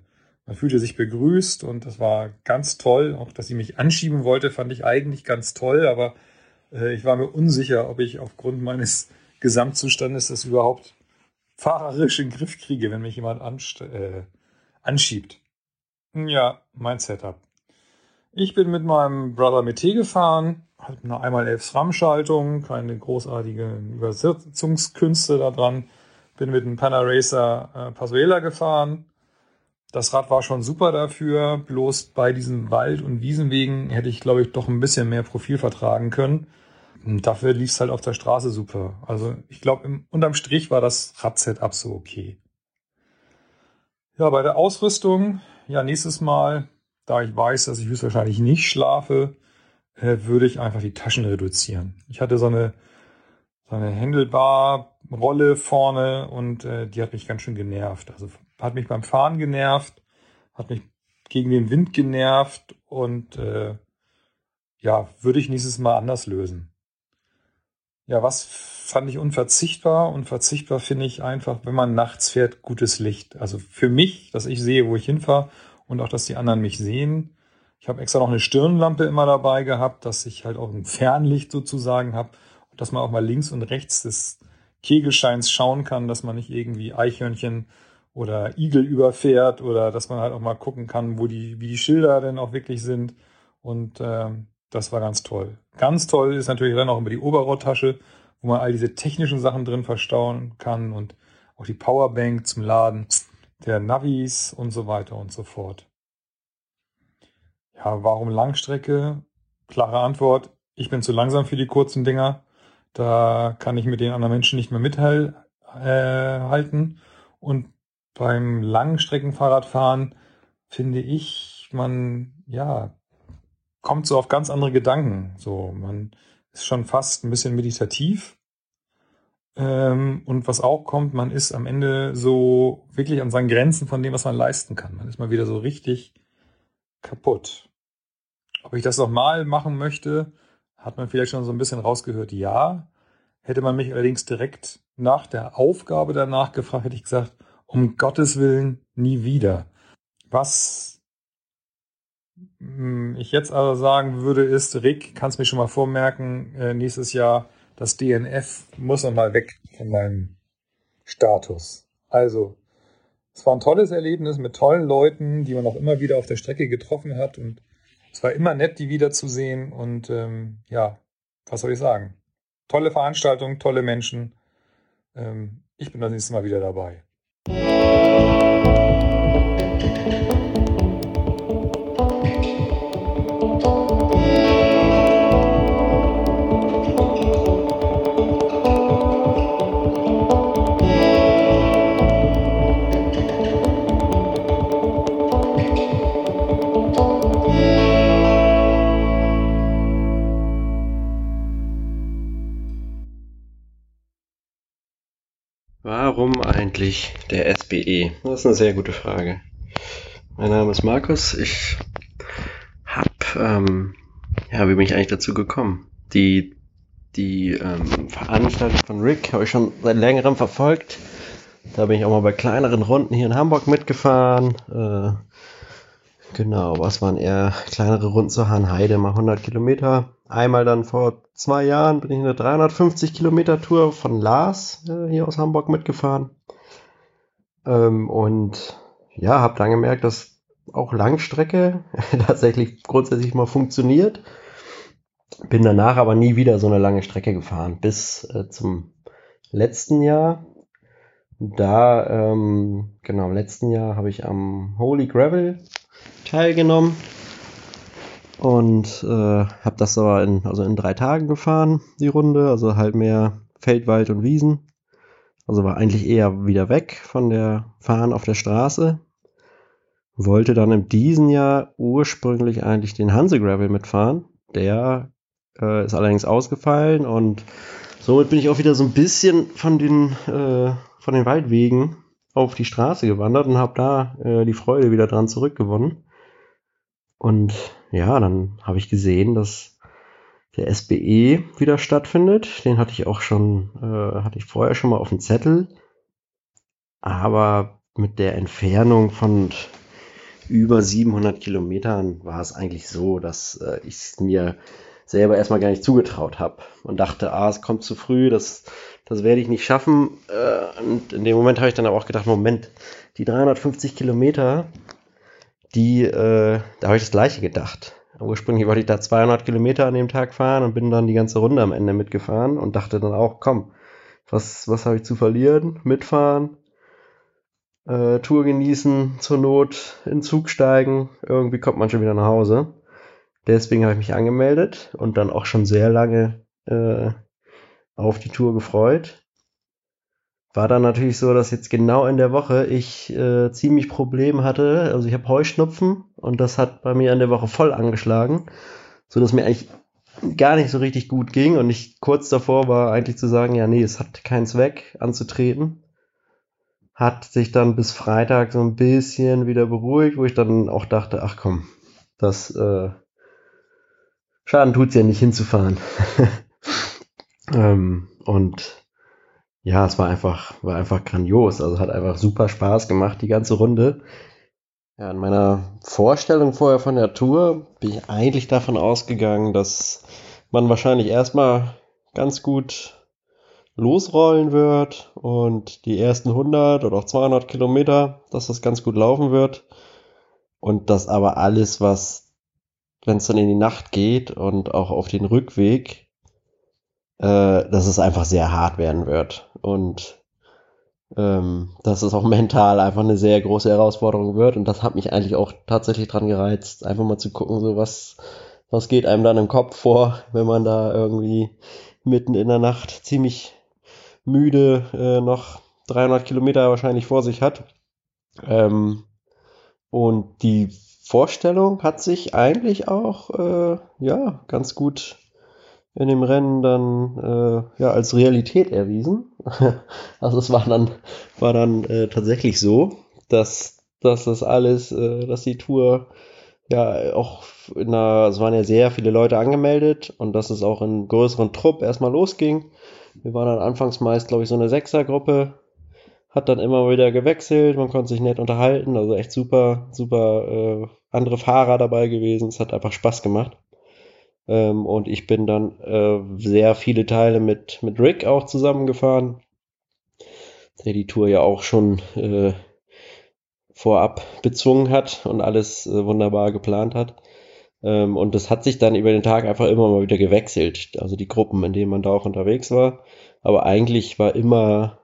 man fühlte sich begrüßt und das war ganz toll. Auch dass sie mich anschieben wollte, fand ich eigentlich ganz toll, aber äh, ich war mir unsicher, ob ich aufgrund meines *laughs* Gesamtzustandes das überhaupt fahrerisch in den Griff kriege, wenn mich jemand äh, anschiebt. Ja, mein Setup. Ich bin mit meinem Brother Mete gefahren, hat eine einmal 11 SRAM-Schaltung, keine großartigen Übersetzungskünste da dran bin mit einem Panaracer äh, Pasuela gefahren. Das Rad war schon super dafür, bloß bei diesen Wald- und Wiesenwegen hätte ich, glaube ich, doch ein bisschen mehr Profil vertragen können. Und dafür lief es halt auf der Straße super. Also ich glaube, unterm Strich war das Radsetup so okay. Ja, bei der Ausrüstung, ja, nächstes Mal, da ich weiß, dass ich höchstwahrscheinlich nicht schlafe, äh, würde ich einfach die Taschen reduzieren. Ich hatte so eine, so eine Händelbar Rolle vorne und äh, die hat mich ganz schön genervt. Also hat mich beim Fahren genervt, hat mich gegen den Wind genervt und äh, ja, würde ich nächstes Mal anders lösen. Ja, was fand ich unverzichtbar? Unverzichtbar finde ich einfach, wenn man nachts fährt, gutes Licht. Also für mich, dass ich sehe, wo ich hinfahre und auch, dass die anderen mich sehen. Ich habe extra noch eine Stirnlampe immer dabei gehabt, dass ich halt auch ein Fernlicht sozusagen habe dass man auch mal links und rechts des Kegelscheins schauen kann, dass man nicht irgendwie Eichhörnchen oder Igel überfährt oder dass man halt auch mal gucken kann, wo die, wie die Schilder denn auch wirklich sind. Und ähm, das war ganz toll. Ganz toll ist natürlich dann auch immer die Oberrohrtasche, wo man all diese technischen Sachen drin verstauen kann und auch die Powerbank zum Laden der Navis und so weiter und so fort. Ja, warum Langstrecke? Klare Antwort. Ich bin zu langsam für die kurzen Dinger. Da kann ich mit den anderen Menschen nicht mehr mithalten. Äh, und beim Langstreckenfahrradfahren finde ich, man, ja, kommt so auf ganz andere Gedanken. So, man ist schon fast ein bisschen meditativ. Ähm, und was auch kommt, man ist am Ende so wirklich an seinen Grenzen von dem, was man leisten kann. Man ist mal wieder so richtig kaputt. Ob ich das nochmal machen möchte, hat man vielleicht schon so ein bisschen rausgehört. Ja. Hätte man mich allerdings direkt nach der Aufgabe danach gefragt, hätte ich gesagt, um Gottes Willen nie wieder. Was hm, ich jetzt aber sagen würde, ist, Rick, kannst mir schon mal vormerken, äh, nächstes Jahr das DNF muss noch mal weg von meinem Status. Also, es war ein tolles Erlebnis mit tollen Leuten, die man auch immer wieder auf der Strecke getroffen hat und es war immer nett, die wiederzusehen und ähm, ja, was soll ich sagen? Tolle Veranstaltung, tolle Menschen. Ähm, ich bin das nächste Mal wieder dabei. Eigentlich der SBE? Das ist eine sehr gute Frage. Mein Name ist Markus. Ich habe, ähm, ja, wie bin ich eigentlich dazu gekommen? Die, die ähm, Veranstaltung von Rick habe ich schon seit längerem verfolgt. Da bin ich auch mal bei kleineren Runden hier in Hamburg mitgefahren. Äh, genau, was waren eher kleinere Runden zur Hahnheide, mal 100 Kilometer. Einmal dann vor zwei Jahren bin ich eine 350 Kilometer Tour von Lars äh, hier aus Hamburg mitgefahren. Ähm, und ja, habe dann gemerkt, dass auch Langstrecke *laughs* tatsächlich grundsätzlich mal funktioniert. Bin danach aber nie wieder so eine lange Strecke gefahren, bis äh, zum letzten Jahr. Da, ähm, genau, im letzten Jahr habe ich am Holy Gravel teilgenommen und äh, habe das aber in, also in drei Tagen gefahren, die Runde, also halt mehr Feld, Wald und Wiesen. Also war eigentlich eher wieder weg von der Fahren auf der Straße. Wollte dann in diesem Jahr ursprünglich eigentlich den Hanse Gravel mitfahren. Der äh, ist allerdings ausgefallen und somit bin ich auch wieder so ein bisschen von den, äh, von den Waldwegen auf die Straße gewandert und habe da äh, die Freude wieder dran zurückgewonnen. Und ja, dann habe ich gesehen, dass der SBE wieder stattfindet. Den hatte ich auch schon, äh, hatte ich vorher schon mal auf dem Zettel. Aber mit der Entfernung von über 700 Kilometern war es eigentlich so, dass äh, ich es mir selber erstmal gar nicht zugetraut habe und dachte, ah, es kommt zu früh, das, das werde ich nicht schaffen. Äh, und in dem Moment habe ich dann aber auch gedacht, Moment, die 350 Kilometer, die, äh, da habe ich das gleiche gedacht. Ursprünglich wollte ich da 200 Kilometer an dem Tag fahren und bin dann die ganze Runde am Ende mitgefahren und dachte dann auch, komm, was, was habe ich zu verlieren? Mitfahren, äh, Tour genießen, zur Not in Zug steigen, irgendwie kommt man schon wieder nach Hause. Deswegen habe ich mich angemeldet und dann auch schon sehr lange äh, auf die Tour gefreut war dann natürlich so, dass jetzt genau in der Woche ich äh, ziemlich Probleme hatte. Also ich habe Heuschnupfen und das hat bei mir in der Woche voll angeschlagen, so dass mir eigentlich gar nicht so richtig gut ging und ich kurz davor war eigentlich zu sagen, ja nee, es hat keinen Zweck anzutreten. Hat sich dann bis Freitag so ein bisschen wieder beruhigt, wo ich dann auch dachte, ach komm, das äh, Schaden tut's ja nicht hinzufahren. *laughs* ähm, und ja, es war einfach, war einfach grandios. Also hat einfach super Spaß gemacht, die ganze Runde. Ja, in meiner Vorstellung vorher von der Tour bin ich eigentlich davon ausgegangen, dass man wahrscheinlich erstmal ganz gut losrollen wird und die ersten 100 oder auch 200 Kilometer, dass das ganz gut laufen wird und dass aber alles, was, wenn es dann in die Nacht geht und auch auf den Rückweg, äh, dass es einfach sehr hart werden wird und ähm, dass es auch mental einfach eine sehr große Herausforderung wird und das hat mich eigentlich auch tatsächlich dran gereizt, einfach mal zu gucken, so was, was geht einem dann im Kopf vor, wenn man da irgendwie mitten in der Nacht ziemlich müde äh, noch 300 Kilometer wahrscheinlich vor sich hat. Ähm, und die Vorstellung hat sich eigentlich auch äh, ja ganz gut in dem Rennen dann äh, ja als Realität erwiesen. *laughs* also es war dann war dann äh, tatsächlich so, dass dass das alles, äh, dass die Tour ja auch in einer, es waren ja sehr viele Leute angemeldet und dass es auch in größeren Trupp erstmal losging. Wir waren dann anfangs meist, glaube ich, so eine Sechsergruppe. Hat dann immer wieder gewechselt, man konnte sich nett unterhalten, also echt super, super äh, andere Fahrer dabei gewesen. Es hat einfach Spaß gemacht. Ähm, und ich bin dann äh, sehr viele Teile mit, mit Rick auch zusammengefahren, der die Tour ja auch schon äh, vorab bezwungen hat und alles äh, wunderbar geplant hat. Ähm, und das hat sich dann über den Tag einfach immer mal wieder gewechselt. Also die Gruppen, in denen man da auch unterwegs war. Aber eigentlich war immer,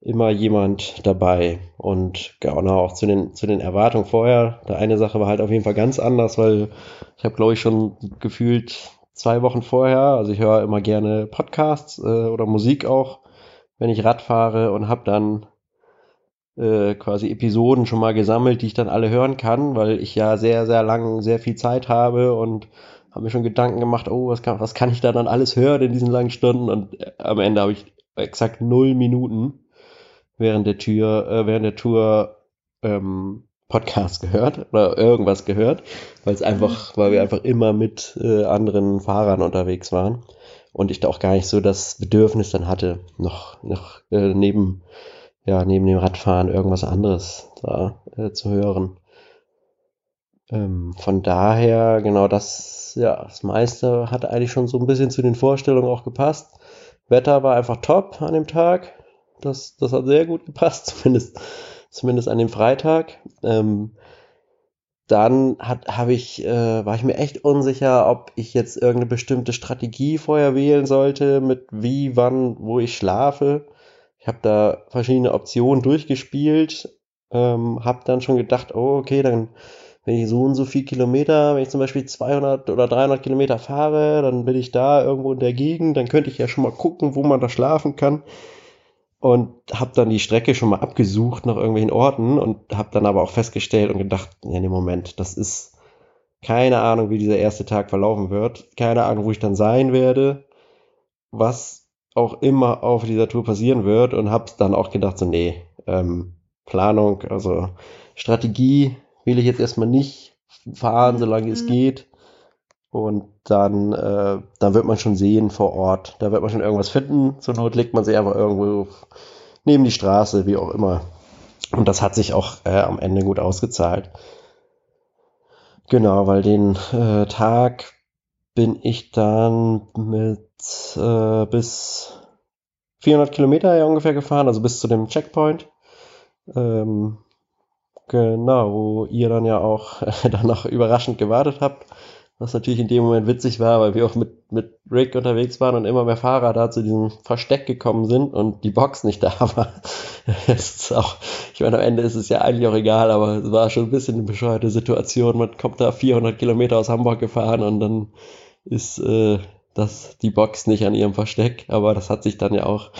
immer jemand dabei. Und genau auch zu den, zu den Erwartungen vorher. Der eine Sache war halt auf jeden Fall ganz anders, weil ich habe, glaube ich, schon gefühlt zwei Wochen vorher, also ich höre immer gerne Podcasts äh, oder Musik auch, wenn ich Rad fahre und habe dann äh, quasi Episoden schon mal gesammelt, die ich dann alle hören kann, weil ich ja sehr, sehr lang sehr viel Zeit habe und habe mir schon Gedanken gemacht, oh, was kann, was kann ich da dann alles hören in diesen langen Stunden? Und äh, am Ende habe ich exakt null Minuten während der Tür, äh, während der Tour ähm, Podcast gehört oder irgendwas gehört, weil es einfach, weil wir einfach immer mit äh, anderen Fahrern unterwegs waren und ich da auch gar nicht so das Bedürfnis dann hatte, noch, noch äh, neben ja, neben dem Radfahren irgendwas anderes da äh, zu hören. Ähm, von daher, genau das, ja, das meiste hat eigentlich schon so ein bisschen zu den Vorstellungen auch gepasst. Wetter war einfach top an dem Tag. Das, das hat sehr gut gepasst, *laughs* zumindest, zumindest an dem Freitag. Ähm, dann hat, habe ich, äh, war ich mir echt unsicher, ob ich jetzt irgendeine bestimmte Strategie vorher wählen sollte, mit wie, wann, wo ich schlafe. Ich habe da verschiedene Optionen durchgespielt, ähm, habe dann schon gedacht, oh, okay, dann wenn ich so und so viel Kilometer, wenn ich zum Beispiel 200 oder 300 Kilometer fahre, dann bin ich da irgendwo in der Gegend, dann könnte ich ja schon mal gucken, wo man da schlafen kann. Und habe dann die Strecke schon mal abgesucht nach irgendwelchen Orten und habe dann aber auch festgestellt und gedacht, ja, nee, Moment, das ist keine Ahnung, wie dieser erste Tag verlaufen wird, keine Ahnung, wo ich dann sein werde, was auch immer auf dieser Tour passieren wird und habe dann auch gedacht, so nee, ähm, Planung, also Strategie will ich jetzt erstmal nicht fahren, solange es mhm. geht. Und dann, äh, dann wird man schon sehen vor Ort. Da wird man schon irgendwas finden. Zur Not legt man sich einfach irgendwo neben die Straße, wie auch immer. Und das hat sich auch äh, am Ende gut ausgezahlt. Genau, weil den äh, Tag bin ich dann mit äh, bis 400 Kilometer ja ungefähr gefahren, also bis zu dem Checkpoint. Ähm, genau, wo ihr dann ja auch *laughs* danach überraschend gewartet habt. Was natürlich in dem Moment witzig war, weil wir auch mit, mit Rick unterwegs waren und immer mehr Fahrer da zu diesem Versteck gekommen sind und die Box nicht *laughs* da war. es ist auch, ich meine, am Ende ist es ja eigentlich auch egal, aber es war schon ein bisschen eine bescheuerte Situation. Man kommt da 400 Kilometer aus Hamburg gefahren und dann ist äh, das, die Box nicht an ihrem Versteck, aber das hat sich dann ja auch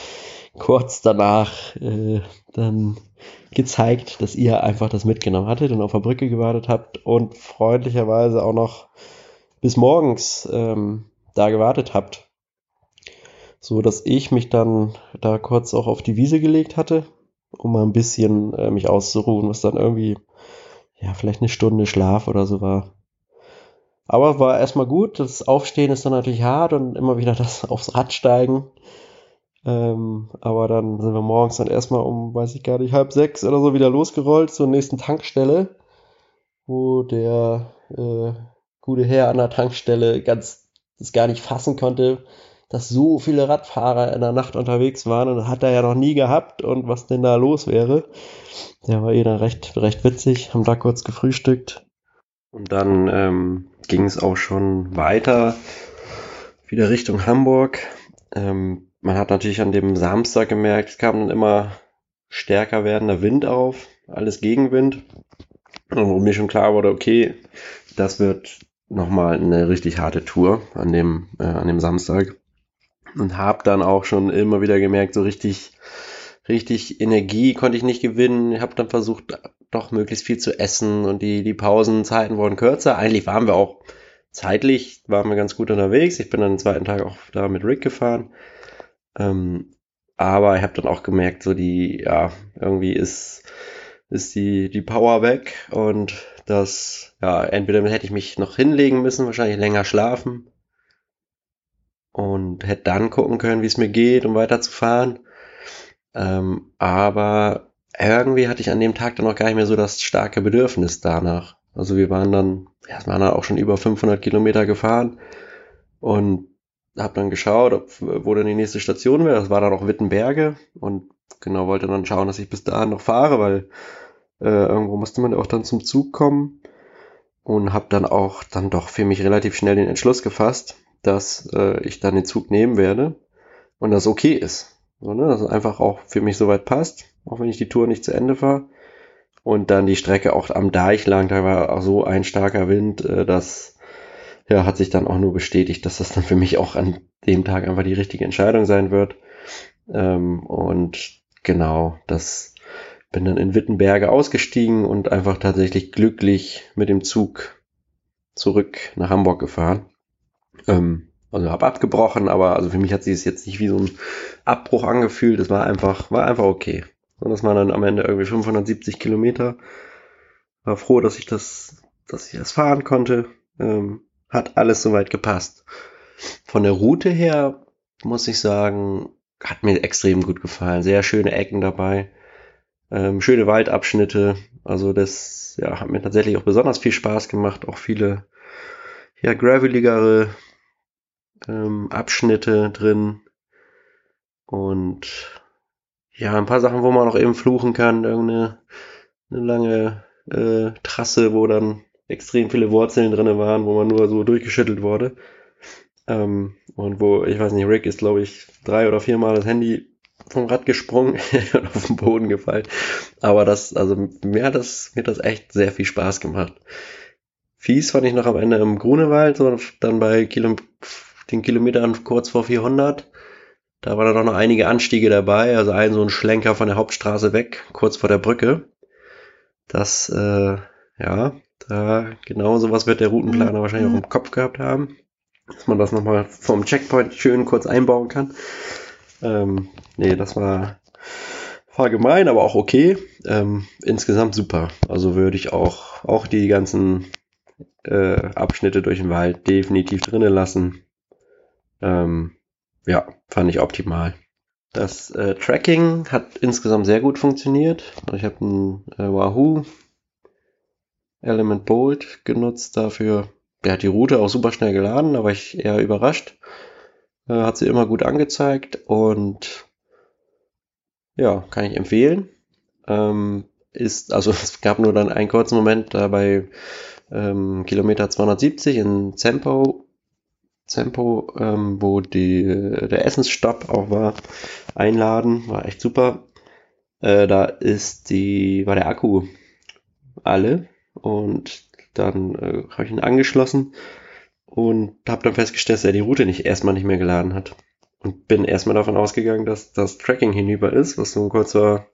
kurz danach äh, dann gezeigt, dass ihr einfach das mitgenommen hattet und auf der Brücke gewartet habt und freundlicherweise auch noch bis morgens ähm, da gewartet habt. So dass ich mich dann da kurz auch auf die Wiese gelegt hatte, um mal ein bisschen äh, mich auszuruhen, was dann irgendwie, ja, vielleicht eine Stunde Schlaf oder so war. aber war erstmal gut. Das Aufstehen ist dann natürlich hart und immer wieder das *laughs* aufs Rad steigen. Ähm, aber dann sind wir morgens dann erstmal um, weiß ich gar nicht, halb sechs oder so wieder losgerollt zur nächsten Tankstelle, wo der äh, gute Herr an der Tankstelle ganz das gar nicht fassen konnte, dass so viele Radfahrer in der Nacht unterwegs waren und hat er ja noch nie gehabt und was denn da los wäre. Der war eh dann recht, recht witzig, haben da kurz gefrühstückt. Und dann ähm, ging es auch schon weiter, wieder Richtung Hamburg. Ähm, man hat natürlich an dem Samstag gemerkt, es kam dann immer stärker werdender Wind auf, alles Gegenwind. Und wo mir schon klar wurde, okay, das wird nochmal eine richtig harte Tour an dem, äh, an dem Samstag. Und habe dann auch schon immer wieder gemerkt, so richtig, richtig Energie konnte ich nicht gewinnen. Ich habe dann versucht, doch möglichst viel zu essen und die, die Pausenzeiten wurden kürzer. Eigentlich waren wir auch zeitlich, waren wir ganz gut unterwegs. Ich bin dann den zweiten Tag auch da mit Rick gefahren. Ähm, aber ich habe dann auch gemerkt, so die, ja, irgendwie ist, ist die, die Power weg und das, ja, entweder hätte ich mich noch hinlegen müssen, wahrscheinlich länger schlafen und hätte dann gucken können, wie es mir geht, um weiterzufahren. Ähm, aber irgendwie hatte ich an dem Tag dann noch gar nicht mehr so das starke Bedürfnis danach. Also wir waren dann, ja, wir waren dann auch schon über 500 Kilometer gefahren und habe dann geschaut, ob, wo dann die nächste Station wäre. Das war dann auch Wittenberge und genau wollte dann schauen, dass ich bis dahin noch fahre, weil äh, irgendwo musste man auch dann zum Zug kommen und habe dann auch dann doch für mich relativ schnell den Entschluss gefasst, dass äh, ich dann den Zug nehmen werde und das okay ist. So, ne? Dass es einfach auch für mich soweit passt, auch wenn ich die Tour nicht zu Ende fahre. Und dann die Strecke auch am Deich lang, da war auch so ein starker Wind, äh, dass ja, hat sich dann auch nur bestätigt, dass das dann für mich auch an dem Tag einfach die richtige Entscheidung sein wird. Ähm, und genau, das bin dann in Wittenberge ausgestiegen und einfach tatsächlich glücklich mit dem Zug zurück nach Hamburg gefahren. Ähm, also habe abgebrochen, aber also für mich hat sich es jetzt nicht wie so ein Abbruch angefühlt. Es war einfach, war einfach okay. Und das waren dann am Ende irgendwie 570 Kilometer. War froh, dass ich das, dass ich das fahren konnte. Ähm, hat alles soweit gepasst. Von der Route her muss ich sagen, hat mir extrem gut gefallen. Sehr schöne Ecken dabei. Ähm, schöne Waldabschnitte. Also das ja, hat mir tatsächlich auch besonders viel Spaß gemacht. Auch viele ja, graveligere ähm, Abschnitte drin. Und ja, ein paar Sachen, wo man auch eben fluchen kann. Irgendeine eine lange äh, Trasse, wo dann extrem viele Wurzeln drinne waren, wo man nur so durchgeschüttelt wurde. Ähm, und wo, ich weiß nicht, Rick ist, glaube ich, drei oder viermal das Handy vom Rad gesprungen *laughs* und auf den Boden gefallen. Aber das, also mir hat das, mir hat das echt sehr viel Spaß gemacht. Fies fand ich noch am Ende im Grunewald, so dann bei Kilo, den Kilometern kurz vor 400. Da waren dann noch einige Anstiege dabei, also ein so ein Schlenker von der Hauptstraße weg, kurz vor der Brücke. Das, äh, ja, da, genau sowas wird der Routenplaner wahrscheinlich auch im Kopf gehabt haben, dass man das nochmal vom Checkpoint schön kurz einbauen kann. Ähm, nee, das war, war gemein, aber auch okay. Ähm, insgesamt super. Also würde ich auch, auch die ganzen äh, Abschnitte durch den Wald definitiv drinnen lassen. Ähm, ja, fand ich optimal. Das äh, Tracking hat insgesamt sehr gut funktioniert. Ich habe ein äh, Wahoo Element Bolt genutzt dafür. Der hat die Route auch super schnell geladen, war ich eher überrascht. Äh, hat sie immer gut angezeigt und ja, kann ich empfehlen. Ähm, ist, also *laughs* es gab nur dann einen kurzen Moment da bei ähm, Kilometer 270 in Zempo, Zempo ähm, wo die, der Essensstopp auch war, einladen, war echt super. Äh, da ist die, war der Akku alle und dann äh, habe ich ihn angeschlossen und habe dann festgestellt, dass er die Route nicht erstmal nicht mehr geladen hat. Und bin erstmal davon ausgegangen, dass das Tracking hinüber ist, was so ein kurzer,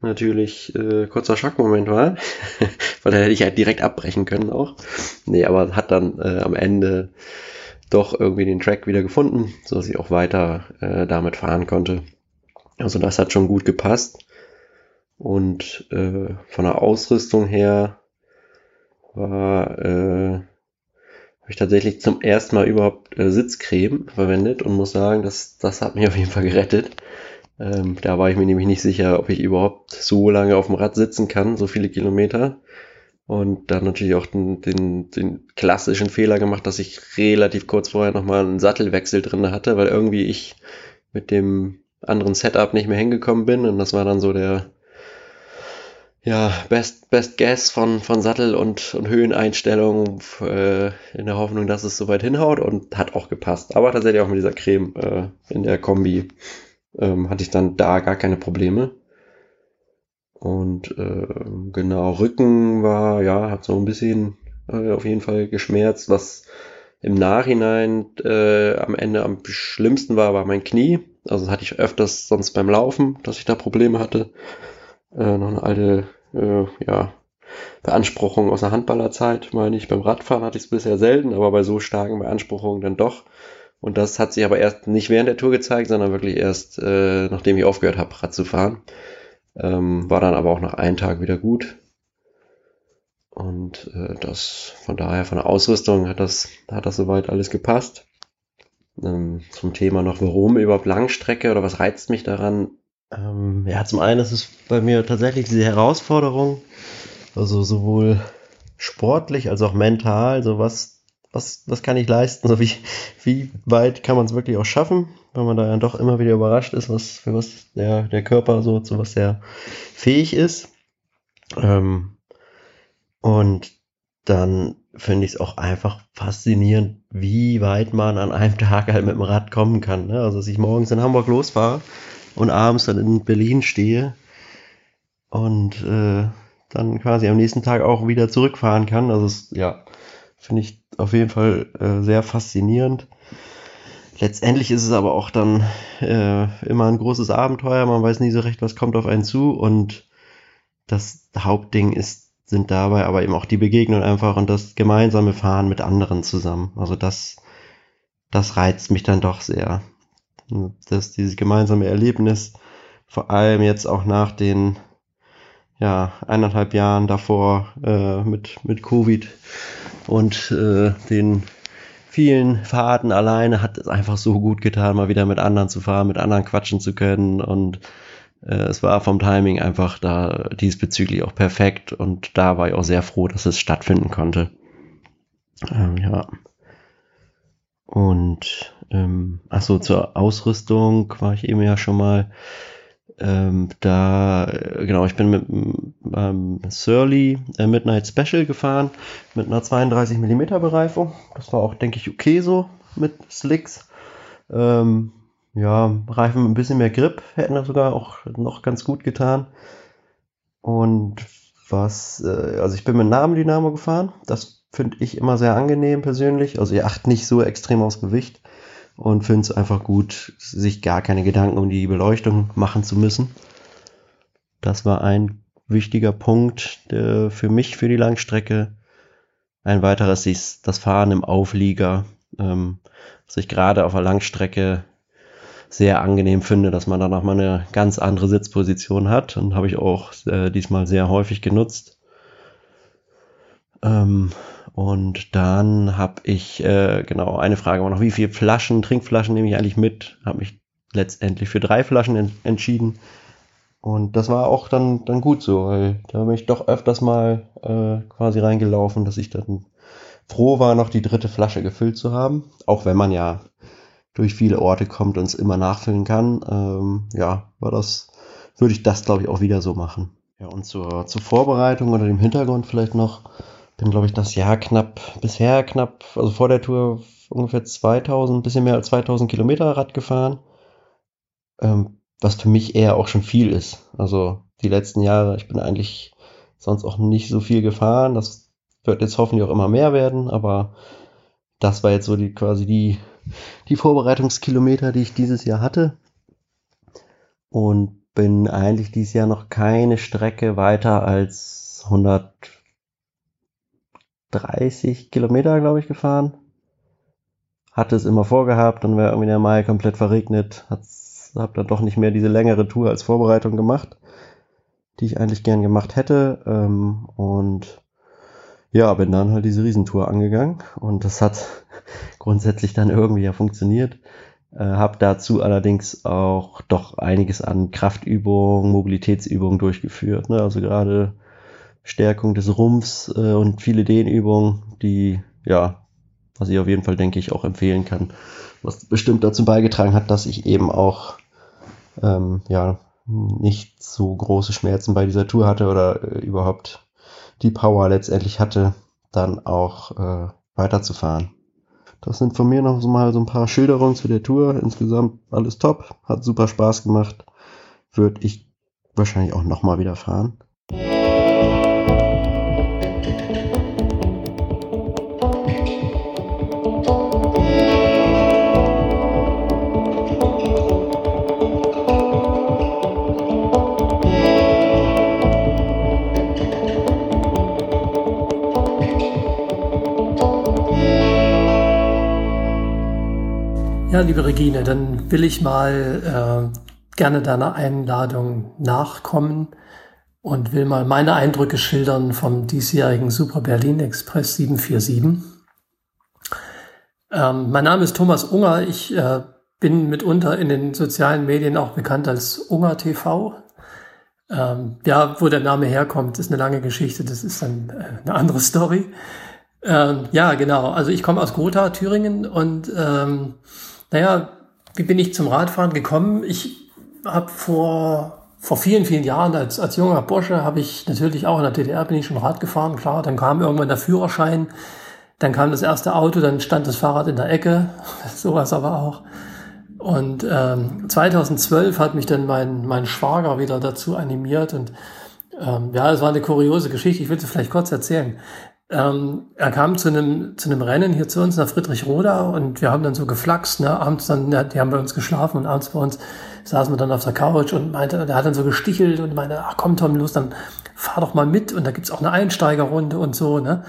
natürlich äh, kurzer Schockmoment war. *laughs* Weil da hätte ich halt direkt abbrechen können auch. Nee, aber hat dann äh, am Ende doch irgendwie den Track wieder gefunden, so dass ich auch weiter äh, damit fahren konnte. Also das hat schon gut gepasst. Und äh, von der Ausrüstung her war, äh, habe ich tatsächlich zum ersten Mal überhaupt äh, Sitzcreme verwendet und muss sagen, das, das hat mich *laughs* auf jeden Fall gerettet. Ähm, da war ich mir nämlich nicht sicher, ob ich überhaupt so lange auf dem Rad sitzen kann, so viele Kilometer. Und dann natürlich auch den, den, den klassischen Fehler gemacht, dass ich relativ kurz vorher nochmal einen Sattelwechsel drin hatte, weil irgendwie ich mit dem anderen Setup nicht mehr hingekommen bin. Und das war dann so der, ja, Best, Best Guess von, von Sattel und, und Höheneinstellungen äh, in der Hoffnung, dass es soweit hinhaut und hat auch gepasst. Aber tatsächlich auch mit dieser Creme äh, in der Kombi ähm, hatte ich dann da gar keine Probleme. Und äh, genau, Rücken war, ja, hat so ein bisschen äh, auf jeden Fall geschmerzt. Was im Nachhinein äh, am Ende am schlimmsten war, war mein Knie. Also hatte ich öfters sonst beim Laufen, dass ich da Probleme hatte. Äh, noch eine alte, äh, ja, Beanspruchung aus der Handballerzeit, meine ich. Beim Radfahren hatte ich es bisher selten, aber bei so starken Beanspruchungen dann doch. Und das hat sich aber erst nicht während der Tour gezeigt, sondern wirklich erst, äh, nachdem ich aufgehört habe, Rad zu fahren. Ähm, war dann aber auch nach einem Tag wieder gut. Und äh, das von daher, von der Ausrüstung hat das, hat das soweit alles gepasst. Ähm, zum Thema noch, warum überhaupt Langstrecke oder was reizt mich daran? Ähm, ja, zum einen ist es bei mir tatsächlich diese Herausforderung, also sowohl sportlich als auch mental, so was, was, was kann ich leisten, so wie, wie weit kann man es wirklich auch schaffen, weil man da ja doch immer wieder überrascht ist, was, für was der, der Körper so, zu was er fähig ist. Ähm, und dann finde ich es auch einfach faszinierend, wie weit man an einem *laughs* Tag halt mit dem Rad kommen kann. Ne? Also, dass ich morgens in Hamburg losfahre und abends dann in Berlin stehe und äh, dann quasi am nächsten Tag auch wieder zurückfahren kann. Also, es, ja, finde ich auf jeden Fall äh, sehr faszinierend. Letztendlich ist es aber auch dann äh, immer ein großes Abenteuer. Man weiß nie so recht, was kommt auf einen zu. Und das Hauptding ist, sind dabei aber eben auch die Begegnungen einfach und das gemeinsame Fahren mit anderen zusammen. Also das, das reizt mich dann doch sehr. Dass dieses gemeinsame Erlebnis, vor allem jetzt auch nach den ja, eineinhalb Jahren davor äh, mit, mit Covid und äh, den vielen Fahrten alleine hat es einfach so gut getan, mal wieder mit anderen zu fahren, mit anderen quatschen zu können und äh, es war vom Timing einfach da diesbezüglich auch perfekt und da war ich auch sehr froh, dass es stattfinden konnte. Ähm, ja. Und ähm, ach so zur Ausrüstung war ich eben ja schon mal ähm, da, äh, genau, ich bin mit ähm, Surly äh, Midnight Special gefahren mit einer 32 mm Bereifung. Das war auch, denke ich, okay so mit Slicks. Ähm, ja, Reifen ein bisschen mehr Grip hätten das sogar auch noch ganz gut getan. Und was, äh, also ich bin mit Namendynamo gefahren. Das finde ich immer sehr angenehm persönlich. Also ihr acht nicht so extrem aufs Gewicht und finde es einfach gut, sich gar keine Gedanken um die Beleuchtung machen zu müssen. Das war ein wichtiger Punkt für mich für die Langstrecke. Ein weiteres ist das Fahren im Auflieger, ähm, was ich gerade auf der Langstrecke sehr angenehm finde, dass man dann auch mal eine ganz andere Sitzposition hat und habe ich auch äh, diesmal sehr häufig genutzt. Ähm, und dann habe ich, äh, genau, eine Frage war noch, wie viele Flaschen, Trinkflaschen nehme ich eigentlich mit? Habe mich letztendlich für drei Flaschen en entschieden. Und das war auch dann, dann gut so, weil da bin ich doch öfters mal äh, quasi reingelaufen, dass ich dann froh war, noch die dritte Flasche gefüllt zu haben. Auch wenn man ja durch viele Orte kommt und es immer nachfüllen kann. Ähm, ja, war das, würde ich das, glaube ich, auch wieder so machen. Ja, und zur, zur Vorbereitung oder dem Hintergrund vielleicht noch bin, glaube ich, das Jahr knapp, bisher knapp, also vor der Tour ungefähr 2000, bisschen mehr als 2000 Kilometer Rad gefahren. Ähm, was für mich eher auch schon viel ist. Also die letzten Jahre, ich bin eigentlich sonst auch nicht so viel gefahren. Das wird jetzt hoffentlich auch immer mehr werden, aber das war jetzt so die quasi die, die Vorbereitungskilometer, die ich dieses Jahr hatte. Und bin eigentlich dieses Jahr noch keine Strecke weiter als 100 30 Kilometer, glaube ich, gefahren. Hatte es immer vorgehabt, dann wäre irgendwie der Mai komplett verregnet. Habe dann doch nicht mehr diese längere Tour als Vorbereitung gemacht, die ich eigentlich gern gemacht hätte. Ähm, und ja, bin dann halt diese Riesentour angegangen und das hat *laughs* grundsätzlich dann irgendwie ja funktioniert. Äh, habe dazu allerdings auch doch einiges an Kraftübungen, Mobilitätsübungen durchgeführt. Ne? Also gerade Stärkung des Rumpfs äh, und viele Dehnübungen, die, ja, was ich auf jeden Fall, denke ich, auch empfehlen kann. Was bestimmt dazu beigetragen hat, dass ich eben auch, ähm, ja, nicht so große Schmerzen bei dieser Tour hatte oder äh, überhaupt die Power letztendlich hatte, dann auch äh, weiterzufahren. Das sind von mir noch so mal so ein paar Schilderungen zu der Tour. Insgesamt alles top, hat super Spaß gemacht. Würde ich wahrscheinlich auch nochmal wieder fahren. Liebe Regine, dann will ich mal äh, gerne deiner Einladung nachkommen und will mal meine Eindrücke schildern vom diesjährigen Super Berlin Express 747. Ähm, mein Name ist Thomas Unger. Ich äh, bin mitunter in den sozialen Medien auch bekannt als Unger TV. Ähm, ja, wo der Name herkommt, ist eine lange Geschichte. Das ist dann äh, eine andere Story. Ähm, ja, genau. Also ich komme aus Gotha, Thüringen und ähm, naja, wie bin ich zum Radfahren gekommen? Ich habe vor, vor vielen, vielen Jahren als, als junger Bursche habe ich natürlich auch in der DDR bin ich schon Rad gefahren, klar. Dann kam irgendwann der Führerschein, dann kam das erste Auto, dann stand das Fahrrad in der Ecke, *laughs* sowas aber auch. Und ähm, 2012 hat mich dann mein, mein Schwager wieder dazu animiert und ähm, ja, es war eine kuriose Geschichte. Ich will sie vielleicht kurz erzählen. Ähm, er kam zu einem, zu einem Rennen hier zu uns nach Friedrichroda und wir haben dann so geflaxt, ne, abends dann, die haben bei uns geschlafen und abends bei uns saßen wir dann auf der Couch und meinte, der hat dann so gestichelt und meinte, ach komm Tom, los, dann fahr doch mal mit und da gibt's auch eine Einsteigerrunde und so, ne.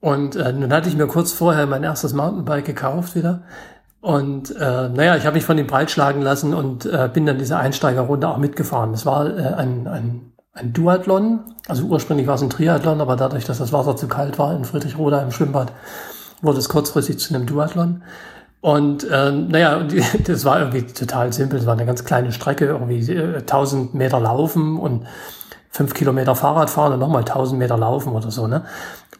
Und äh, nun hatte ich mir kurz vorher mein erstes Mountainbike gekauft wieder. Und äh, naja, ich habe mich von ihm breitschlagen lassen und äh, bin dann diese Einsteigerrunde auch mitgefahren. Das war äh, ein, ein ein Duathlon. Also ursprünglich war es ein Triathlon, aber dadurch, dass das Wasser zu kalt war in Friedrichroda im Schwimmbad, wurde es kurzfristig zu einem Duathlon. Und ähm, naja, *laughs* das war irgendwie total simpel. Es war eine ganz kleine Strecke, irgendwie äh, 1000 Meter laufen und 5 Kilometer Fahrrad fahren und nochmal 1000 Meter laufen oder so. Ne?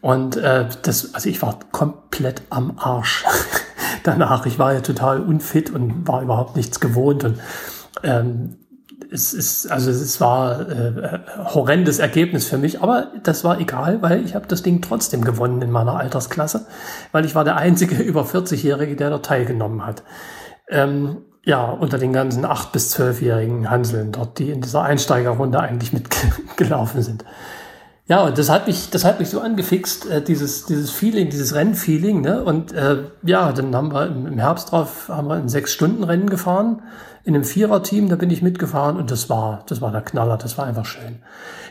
Und äh, das, also ich war komplett am Arsch *laughs* danach. Ich war ja total unfit und war überhaupt nichts gewohnt und ähm, es ist, also es war äh, horrendes Ergebnis für mich, aber das war egal, weil ich habe das Ding trotzdem gewonnen in meiner Altersklasse, weil ich war der einzige *laughs* über 40-Jährige, der dort teilgenommen hat. Ähm, ja, unter den ganzen 8- bis 12-jährigen Hanseln dort, die in dieser Einsteigerrunde eigentlich mitgelaufen *laughs* sind. Ja, und das hat mich, das hat mich so angefixt, äh, dieses, dieses Feeling, dieses Rennfeeling, ne? Und äh, ja, dann haben wir im, Herbst drauf, haben wir ein Sechs-Stunden-Rennen gefahren in einem Viererteam, da bin ich mitgefahren und das war, das war der Knaller, das war einfach schön.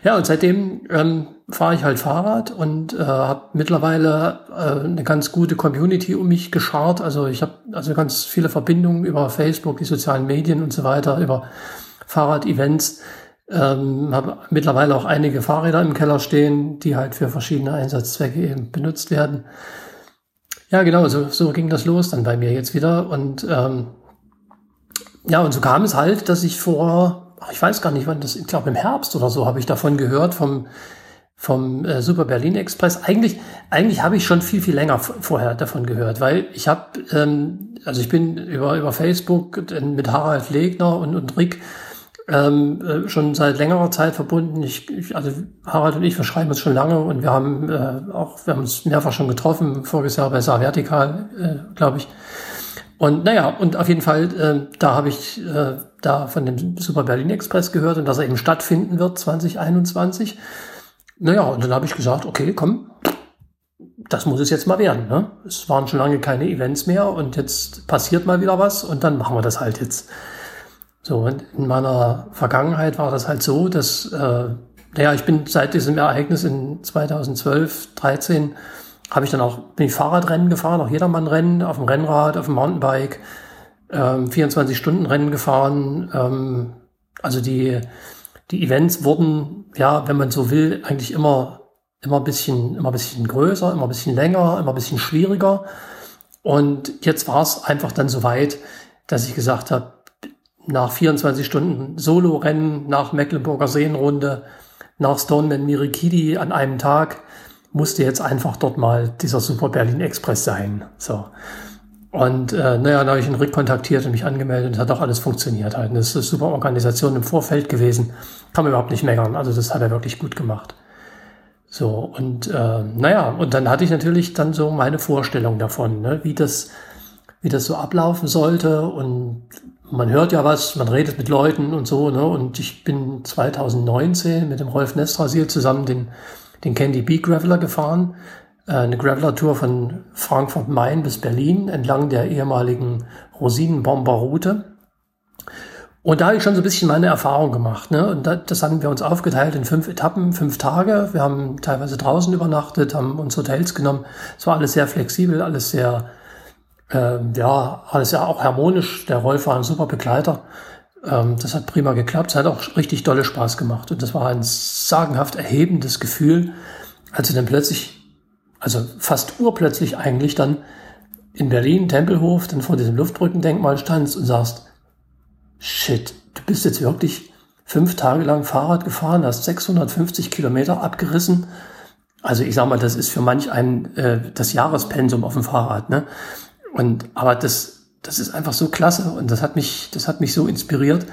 Ja, und seitdem ähm, fahre ich halt Fahrrad und äh, habe mittlerweile äh, eine ganz gute Community um mich geschart. Also ich habe also ganz viele Verbindungen über Facebook, die sozialen Medien und so weiter, über Fahrrad-Events. Ähm, habe mittlerweile auch einige Fahrräder im Keller stehen, die halt für verschiedene Einsatzzwecke eben benutzt werden. Ja, genau, so, so ging das los dann bei mir jetzt wieder. Und ähm, ja, und so kam es halt, dass ich vor, ich weiß gar nicht wann das, ich glaube im Herbst oder so habe ich davon gehört, vom, vom äh, Super Berlin Express. Eigentlich, eigentlich habe ich schon viel, viel länger vorher davon gehört, weil ich habe, ähm, also ich bin über, über Facebook mit Harald Legner und, und Rick ähm, äh, schon seit längerer Zeit verbunden. Ich, ich, also Harald und ich, wir schreiben uns schon lange und wir haben äh, auch, wir haben uns mehrfach schon getroffen, voriges Jahr bei Saar Vertikal, äh, glaube ich. Und naja, und auf jeden Fall, äh, da habe ich äh, da von dem Super Berlin Express gehört und dass er eben stattfinden wird 2021. Naja, und dann habe ich gesagt, okay, komm, das muss es jetzt mal werden. Ne? Es waren schon lange keine Events mehr und jetzt passiert mal wieder was und dann machen wir das halt jetzt. So, und in meiner Vergangenheit war das halt so, dass, äh, naja, ich bin seit diesem Ereignis in 2012, 13 habe ich dann auch, bin ich Fahrradrennen gefahren, auch Jedermannrennen, auf dem Rennrad, auf dem Mountainbike, ähm, 24-Stunden-Rennen gefahren. Ähm, also die, die Events wurden, ja, wenn man so will, eigentlich immer, immer ein bisschen, immer ein bisschen größer, immer ein bisschen länger, immer ein bisschen schwieriger. Und jetzt war es einfach dann so weit, dass ich gesagt habe, nach 24 Stunden Solo-Rennen, nach Mecklenburger Seenrunde, nach Stoneman Mirikidi an einem Tag, musste jetzt einfach dort mal dieser Super Berlin Express sein. So. Und äh, naja, dann habe ich ihn rekontaktiert und mich angemeldet und hat auch alles funktioniert halt. Und das ist eine super Organisation im Vorfeld gewesen. Kann man überhaupt nicht meckern. Also das hat er wirklich gut gemacht. So, und äh, naja, und dann hatte ich natürlich dann so meine Vorstellung davon, ne, wie das, wie das so ablaufen sollte. Und man hört ja was, man redet mit Leuten und so, ne? Und ich bin 2019 mit dem Rolf Nestrasil zusammen den, den Candy Bee Graveler gefahren äh, eine Graveler-Tour von Frankfurt-Main bis Berlin entlang der ehemaligen Rosinenbomber-Route. Und da habe ich schon so ein bisschen meine Erfahrung gemacht. Ne? Und das haben wir uns aufgeteilt in fünf Etappen, fünf Tage. Wir haben teilweise draußen übernachtet, haben uns Hotels genommen. Es war alles sehr flexibel, alles sehr, äh, ja, alles ja auch harmonisch. Der Rolf war ein super Begleiter. Ähm, das hat prima geklappt. Es hat auch richtig dolle Spaß gemacht. Und das war ein sagenhaft erhebendes Gefühl, als wir dann plötzlich also fast urplötzlich eigentlich dann in Berlin, Tempelhof, dann vor diesem Luftbrückendenkmal standst und sagst, shit, du bist jetzt wirklich fünf Tage lang Fahrrad gefahren, hast 650 Kilometer abgerissen. Also ich sag mal, das ist für manch einen äh, das Jahrespensum auf dem Fahrrad, ne? Und aber das, das ist einfach so klasse und das hat mich, das hat mich so inspiriert,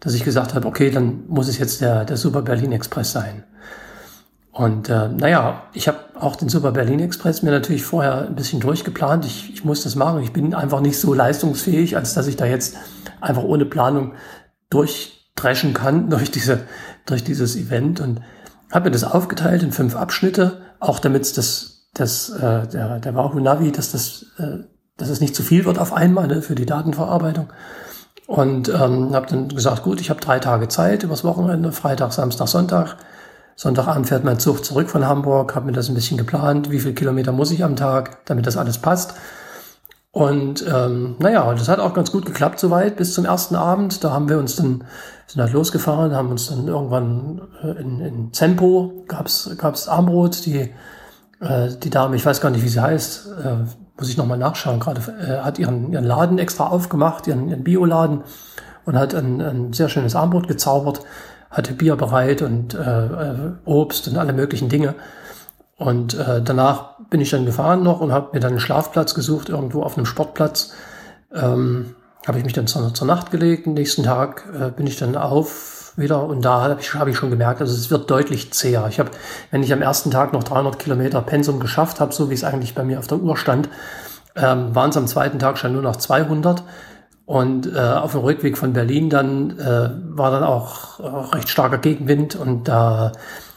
dass ich gesagt habe, okay, dann muss es jetzt der, der Super Berlin Express sein. Und äh, naja, ich habe auch den Super Berlin Express mir natürlich vorher ein bisschen durchgeplant. Ich, ich muss das machen. Ich bin einfach nicht so leistungsfähig, als dass ich da jetzt einfach ohne Planung durchdreschen kann *laughs* durch diese durch dieses Event und habe mir das aufgeteilt in fünf Abschnitte, auch damit das das äh, der der Wahoo Navi, dass das äh, dass es nicht zu viel wird auf einmal ne, für die Datenverarbeitung. Und ähm, habe dann gesagt, gut, ich habe drei Tage Zeit übers Wochenende, Freitag, Samstag, Sonntag Sonntagabend fährt mein Zug zurück von Hamburg, habe mir das ein bisschen geplant, wie viel Kilometer muss ich am Tag, damit das alles passt. Und ähm, naja, das hat auch ganz gut geklappt soweit bis zum ersten Abend. Da haben wir uns dann, sind halt losgefahren, haben uns dann irgendwann äh, in, in Zempo, gab's gab's Armbrot, die, äh, die Dame, ich weiß gar nicht, wie sie heißt, äh, muss ich nochmal nachschauen, gerade äh, hat ihren, ihren Laden extra aufgemacht, ihren, ihren Bioladen und hat ein, ein sehr schönes Armbrot gezaubert hatte Bier bereit und äh, äh, Obst und alle möglichen Dinge. Und äh, danach bin ich dann gefahren noch und habe mir dann einen Schlafplatz gesucht, irgendwo auf einem Sportplatz. Ähm, habe ich mich dann zur, zur Nacht gelegt. Den nächsten Tag äh, bin ich dann auf wieder und da habe ich, hab ich schon gemerkt, also es wird deutlich zäher. Ich habe, wenn ich am ersten Tag noch 300 Kilometer Pensum geschafft habe, so wie es eigentlich bei mir auf der Uhr stand, ähm, waren es am zweiten Tag schon nur noch 200. Und äh, auf dem Rückweg von Berlin dann äh, war dann auch recht starker Gegenwind und da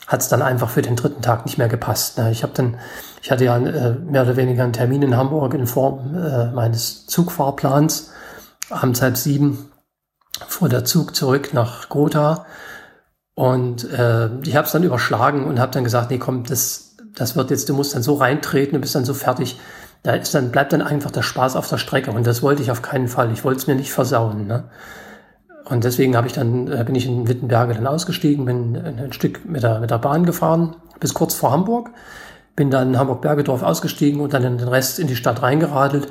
hat es dann einfach für den dritten Tag nicht mehr gepasst. Ne? Ich habe dann, ich hatte ja äh, mehr oder weniger einen Termin in Hamburg in Form äh, meines Zugfahrplans. Abends halb sieben fuhr der Zug zurück nach Gotha und äh, ich habe es dann überschlagen und habe dann gesagt, nee, komm, das, das wird jetzt, du musst dann so reintreten, du bist dann so fertig da ist dann, bleibt dann einfach der Spaß auf der Strecke. Und das wollte ich auf keinen Fall. Ich wollte es mir nicht versauen. Ne? Und deswegen habe ich dann, äh, bin ich in Wittenberge dann ausgestiegen, bin ein Stück mit der, mit der Bahn gefahren, bis kurz vor Hamburg, bin dann in Hamburg-Bergedorf ausgestiegen und dann den Rest in die Stadt reingeradelt.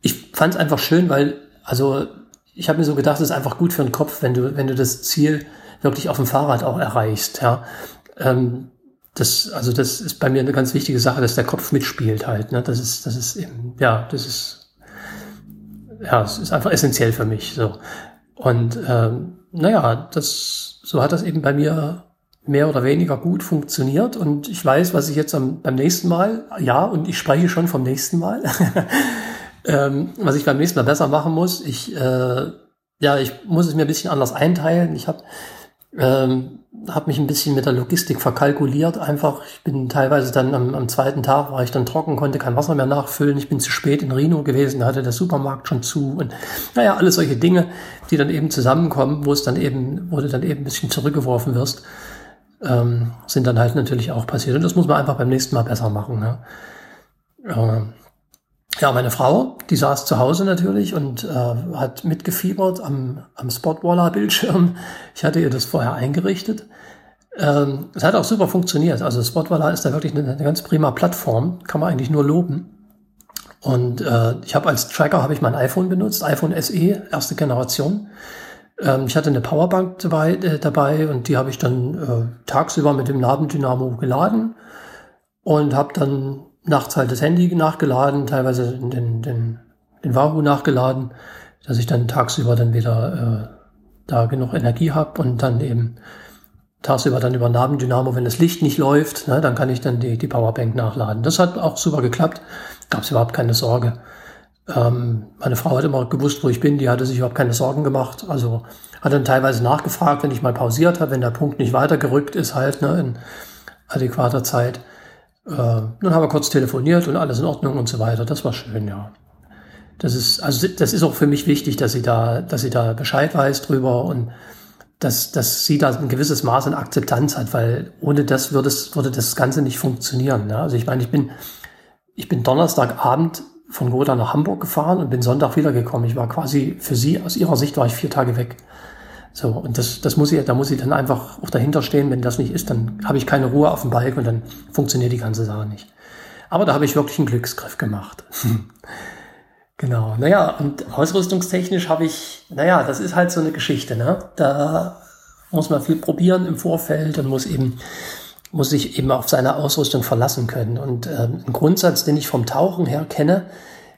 Ich fand es einfach schön, weil, also ich habe mir so gedacht, es ist einfach gut für den Kopf, wenn du, wenn du das Ziel wirklich auf dem Fahrrad auch erreichst. Ja. Ähm, das, also das ist bei mir eine ganz wichtige Sache, dass der Kopf mitspielt halt. Ne? Das ist, das ist eben, ja, das ist, ja, es ist einfach essentiell für mich. So. Und ähm, naja, das, so hat das eben bei mir mehr oder weniger gut funktioniert. Und ich weiß, was ich jetzt am, beim nächsten Mal, ja, und ich spreche schon vom nächsten Mal, *laughs* ähm, was ich beim nächsten Mal besser machen muss. Ich, äh, ja, ich muss es mir ein bisschen anders einteilen. Ich habe ähm, habe mich ein bisschen mit der Logistik verkalkuliert. Einfach, ich bin teilweise dann am, am, zweiten Tag war ich dann trocken, konnte kein Wasser mehr nachfüllen. Ich bin zu spät in Rino gewesen, da hatte der Supermarkt schon zu und naja, alles solche Dinge, die dann eben zusammenkommen, wo es dann eben, wo du dann eben ein bisschen zurückgeworfen wirst, ähm, sind dann halt natürlich auch passiert. Und das muss man einfach beim nächsten Mal besser machen. Ne? Ähm, ja, meine Frau, die saß zu Hause natürlich und äh, hat mitgefiebert am, am Spotwaller-Bildschirm. Ich hatte ihr das vorher eingerichtet. Ähm, es hat auch super funktioniert. Also Spotwalla ist da wirklich eine, eine ganz prima Plattform, kann man eigentlich nur loben. Und äh, ich habe als Tracker habe ich mein iPhone benutzt, iPhone SE, erste Generation. Ähm, ich hatte eine Powerbank dabei, äh, dabei und die habe ich dann äh, tagsüber mit dem Nabendynamo geladen und habe dann nachts halt das Handy nachgeladen, teilweise den, den, den Wahoo nachgeladen, dass ich dann tagsüber dann wieder äh, da genug Energie habe und dann eben tagsüber dann über Nabendynamo, wenn das Licht nicht läuft, ne, dann kann ich dann die, die Powerbank nachladen. Das hat auch super geklappt, gab es überhaupt keine Sorge. Ähm, meine Frau hat immer gewusst, wo ich bin, die hatte sich überhaupt keine Sorgen gemacht. Also hat dann teilweise nachgefragt, wenn ich mal pausiert habe, wenn der Punkt nicht weitergerückt ist, halt ne, in adäquater Zeit. Äh, dann haben wir kurz telefoniert und alles in Ordnung und so weiter. Das war schön, ja. Das ist, also das ist auch für mich wichtig, dass sie da, dass sie da Bescheid weiß drüber und dass, dass sie da ein gewisses Maß an Akzeptanz hat, weil ohne das würde, es, würde das Ganze nicht funktionieren. Ne? Also ich meine, ich bin, ich bin Donnerstagabend von Gotha nach Hamburg gefahren und bin Sonntag wiedergekommen. Ich war quasi für sie, aus ihrer Sicht war ich vier Tage weg. So, und das, das muss ich, da muss ich dann einfach auch dahinter stehen. Wenn das nicht ist, dann habe ich keine Ruhe auf dem Bike und dann funktioniert die ganze Sache nicht. Aber da habe ich wirklich einen Glücksgriff gemacht. *laughs* Genau, naja, und ausrüstungstechnisch habe ich, naja, das ist halt so eine Geschichte, ne? Da muss man viel probieren im Vorfeld und muss eben, muss sich eben auf seine Ausrüstung verlassen können. Und ähm, ein Grundsatz, den ich vom Tauchen her kenne,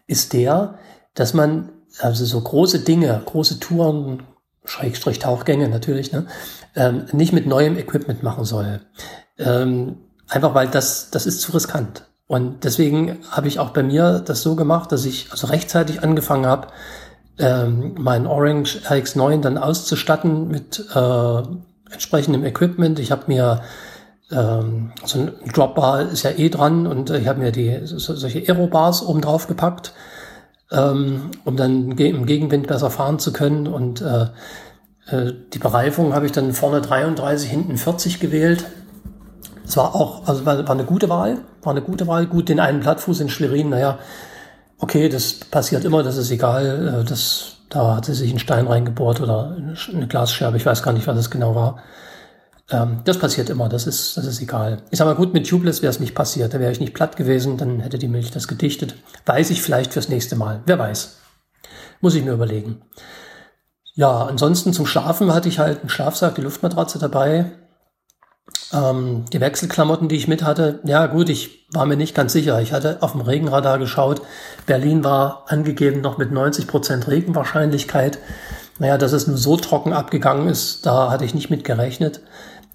ist der, dass man also so große Dinge, große Touren, Schrägstrich Tauchgänge natürlich, ne, ähm, nicht mit neuem Equipment machen soll. Ähm, einfach weil das, das ist zu riskant. Und deswegen habe ich auch bei mir das so gemacht, dass ich also rechtzeitig angefangen habe, ähm, meinen Orange RX9 dann auszustatten mit äh, entsprechendem Equipment. Ich habe mir ähm, so ein Dropbar ist ja eh dran und ich habe mir die so, solche Aerobars oben drauf gepackt, ähm, um dann im Gegenwind besser fahren zu können. Und äh, äh, die Bereifung habe ich dann vorne 33, hinten 40 gewählt. Es war auch, also war, war eine gute Wahl, war eine gute Wahl. Gut, den einen Plattfuß in Schwerin, naja, okay, das passiert immer, das ist egal. Äh, das, da hat sie sich ein Stein reingebohrt oder eine Glasscherbe, ich weiß gar nicht, was das genau war. Ähm, das passiert immer, das ist, das ist egal. Sag mal gut, mit Tubeless wäre es nicht passiert, da wäre ich nicht platt gewesen, dann hätte die Milch das gedichtet. Weiß ich vielleicht fürs nächste Mal, wer weiß. Muss ich mir überlegen. Ja, ansonsten zum Schlafen hatte ich halt einen Schlafsack, die Luftmatratze dabei, ähm, die Wechselklamotten, die ich mit hatte, ja gut, ich war mir nicht ganz sicher. Ich hatte auf dem Regenradar geschaut. Berlin war angegeben noch mit 90 Prozent Regenwahrscheinlichkeit. Naja, dass es nur so trocken abgegangen ist, da hatte ich nicht mit gerechnet.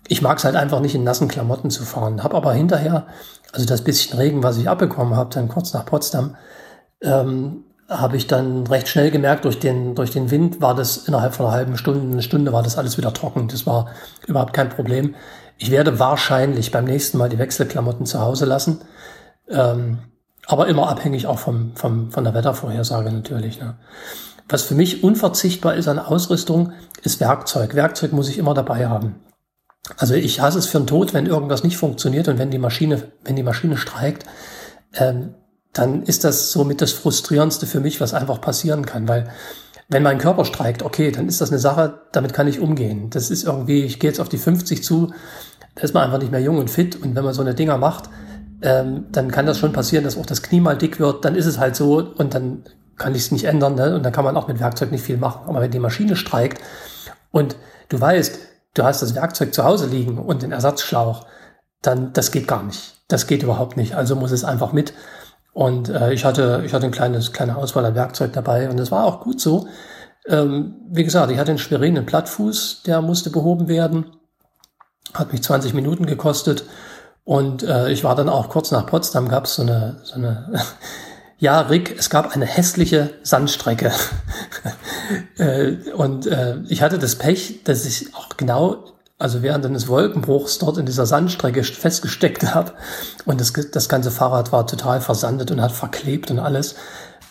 Ich mag es halt einfach nicht in nassen Klamotten zu fahren. Hab aber hinterher, also das bisschen Regen, was ich abbekommen habe, dann kurz nach Potsdam, ähm, habe ich dann recht schnell gemerkt, durch den, durch den Wind war das innerhalb von einer halben Stunde, eine Stunde war das alles wieder trocken. Das war überhaupt kein Problem. Ich werde wahrscheinlich beim nächsten Mal die Wechselklamotten zu Hause lassen. Ähm, aber immer abhängig auch vom, vom, von der Wettervorhersage natürlich. Ne? Was für mich unverzichtbar ist an Ausrüstung, ist Werkzeug. Werkzeug muss ich immer dabei haben. Also ich hasse es für den Tod, wenn irgendwas nicht funktioniert und wenn die Maschine, wenn die Maschine streikt, ähm, dann ist das somit das Frustrierendste für mich, was einfach passieren kann, weil wenn mein Körper streikt, okay, dann ist das eine Sache, damit kann ich umgehen. Das ist irgendwie, ich gehe jetzt auf die 50 zu, da ist man einfach nicht mehr jung und fit. Und wenn man so eine Dinger macht, ähm, dann kann das schon passieren, dass auch das Knie mal dick wird. Dann ist es halt so und dann kann ich es nicht ändern. Ne? Und dann kann man auch mit Werkzeug nicht viel machen. Aber wenn die Maschine streikt und du weißt, du hast das Werkzeug zu Hause liegen und den Ersatzschlauch, dann das geht gar nicht. Das geht überhaupt nicht. Also muss es einfach mit. Und äh, ich hatte, ich hatte ein kleines, kleine Auswahl an Werkzeug dabei und das war auch gut so. Ähm, wie gesagt, ich hatte in Schwerin einen Plattfuß, der musste behoben werden. Hat mich 20 Minuten gekostet. Und äh, ich war dann auch kurz nach Potsdam, gab es so eine, so eine *laughs* ja, Rick, es gab eine hässliche Sandstrecke. *laughs* äh, und äh, ich hatte das Pech, dass ich auch genau, also während eines Wolkenbruchs dort in dieser Sandstrecke festgesteckt habe. Und das, das ganze Fahrrad war total versandet und hat verklebt und alles.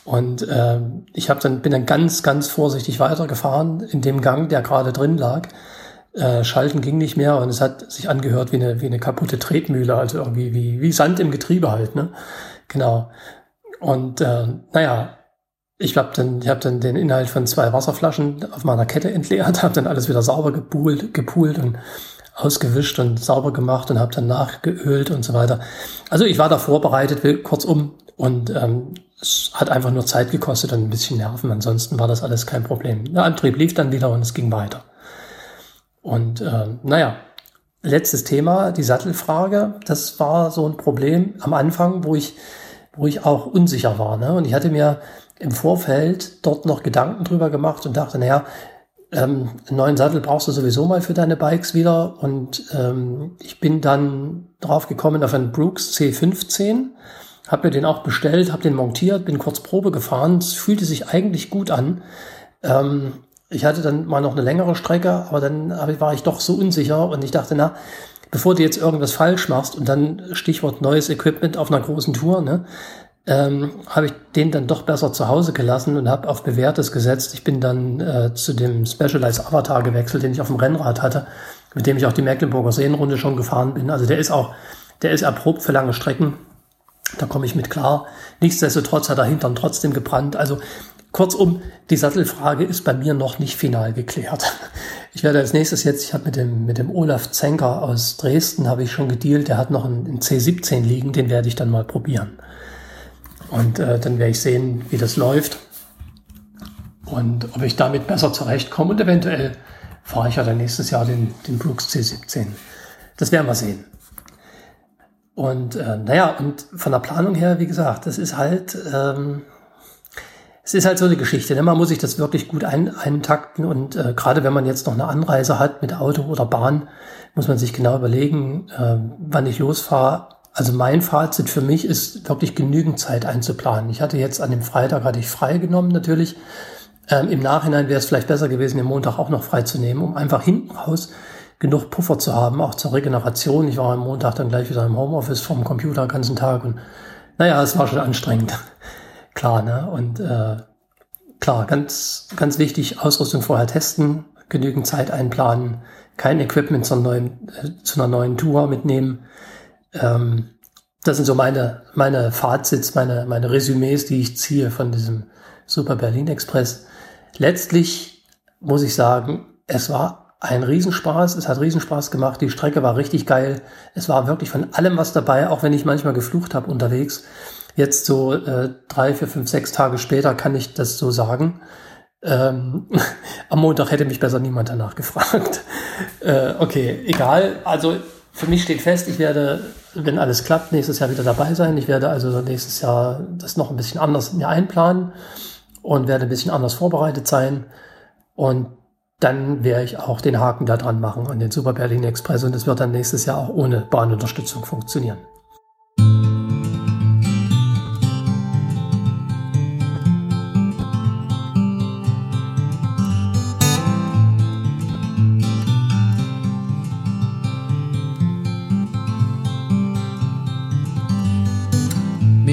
Und äh, ich hab dann, bin dann ganz, ganz vorsichtig weitergefahren in dem Gang, der gerade drin lag äh, Schalten ging nicht mehr und es hat sich angehört wie eine, wie eine kaputte Tretmühle, also irgendwie wie, wie Sand im Getriebe halt, ne? Genau. Und äh, naja, ich habe dann, ich hab dann den Inhalt von zwei Wasserflaschen auf meiner Kette entleert, habe dann alles wieder sauber gepoolt, gepoolt und ausgewischt und sauber gemacht und habe dann nachgeölt und so weiter. Also ich war da vorbereitet, kurzum, und ähm, es hat einfach nur Zeit gekostet und ein bisschen Nerven. Ansonsten war das alles kein Problem. Der Antrieb lief dann wieder und es ging weiter. Und äh, naja, letztes Thema, die Sattelfrage. Das war so ein Problem am Anfang, wo ich, wo ich auch unsicher war. Ne? Und ich hatte mir im Vorfeld dort noch Gedanken drüber gemacht und dachte, naja, ähm, einen neuen Sattel brauchst du sowieso mal für deine Bikes wieder. Und ähm, ich bin dann drauf gekommen auf einen Brooks C15, habe mir den auch bestellt, habe den montiert, bin kurz Probe gefahren. Es fühlte sich eigentlich gut an. Ähm, ich hatte dann mal noch eine längere Strecke, aber dann war ich doch so unsicher und ich dachte, na, bevor du jetzt irgendwas falsch machst und dann Stichwort neues Equipment auf einer großen Tour, ne, ähm, habe ich den dann doch besser zu Hause gelassen und habe auf Bewährtes gesetzt. Ich bin dann äh, zu dem Specialized Avatar gewechselt, den ich auf dem Rennrad hatte, mit dem ich auch die Mecklenburger Seenrunde schon gefahren bin. Also der ist auch, der ist erprobt für lange Strecken. Da komme ich mit klar. Nichtsdestotrotz hat er hintern trotzdem gebrannt. Also Kurzum, die Sattelfrage ist bei mir noch nicht final geklärt. Ich werde als nächstes jetzt, ich habe mit dem, mit dem Olaf Zenker aus Dresden, habe ich schon gedealt, der hat noch einen, einen C17 liegen, den werde ich dann mal probieren. Und äh, dann werde ich sehen, wie das läuft und ob ich damit besser zurechtkomme und eventuell fahre ich ja dann nächstes Jahr den, den Brooks C17. Das werden wir sehen. Und äh, naja, und von der Planung her, wie gesagt, das ist halt... Ähm, es ist halt so eine Geschichte. Ne? Man muss sich das wirklich gut ein, eintakten und äh, gerade wenn man jetzt noch eine Anreise hat mit Auto oder Bahn, muss man sich genau überlegen, äh, wann ich losfahre. Also mein Fazit für mich ist wirklich genügend Zeit einzuplanen. Ich hatte jetzt an dem Freitag hatte ich frei genommen natürlich. Ähm, Im Nachhinein wäre es vielleicht besser gewesen, den Montag auch noch frei zu nehmen, um einfach hinten raus genug Puffer zu haben, auch zur Regeneration. Ich war am Montag dann gleich wieder im Homeoffice vom Computer den ganzen Tag und naja, es war schon anstrengend klar, ne? Und äh, klar, ganz, ganz wichtig, Ausrüstung vorher testen, genügend Zeit einplanen, kein Equipment zur neuen, äh, zu einer neuen Tour mitnehmen. Ähm, das sind so meine, meine Fazits, meine, meine Resümees, die ich ziehe von diesem Super Berlin Express. Letztlich muss ich sagen, es war ein Riesenspaß. Es hat Riesenspaß gemacht. Die Strecke war richtig geil. Es war wirklich von allem was dabei, auch wenn ich manchmal geflucht habe unterwegs. Jetzt so äh, drei, vier, fünf, sechs Tage später kann ich das so sagen. Ähm, *laughs* am Montag hätte mich besser niemand danach gefragt. *laughs* Äh, okay, egal. Also für mich steht fest, ich werde, wenn alles klappt, nächstes Jahr wieder dabei sein. Ich werde also nächstes Jahr das noch ein bisschen anders mir einplanen und werde ein bisschen anders vorbereitet sein. Und dann werde ich auch den Haken da dran machen an den Super Berlin Express und es wird dann nächstes Jahr auch ohne Bahnunterstützung funktionieren.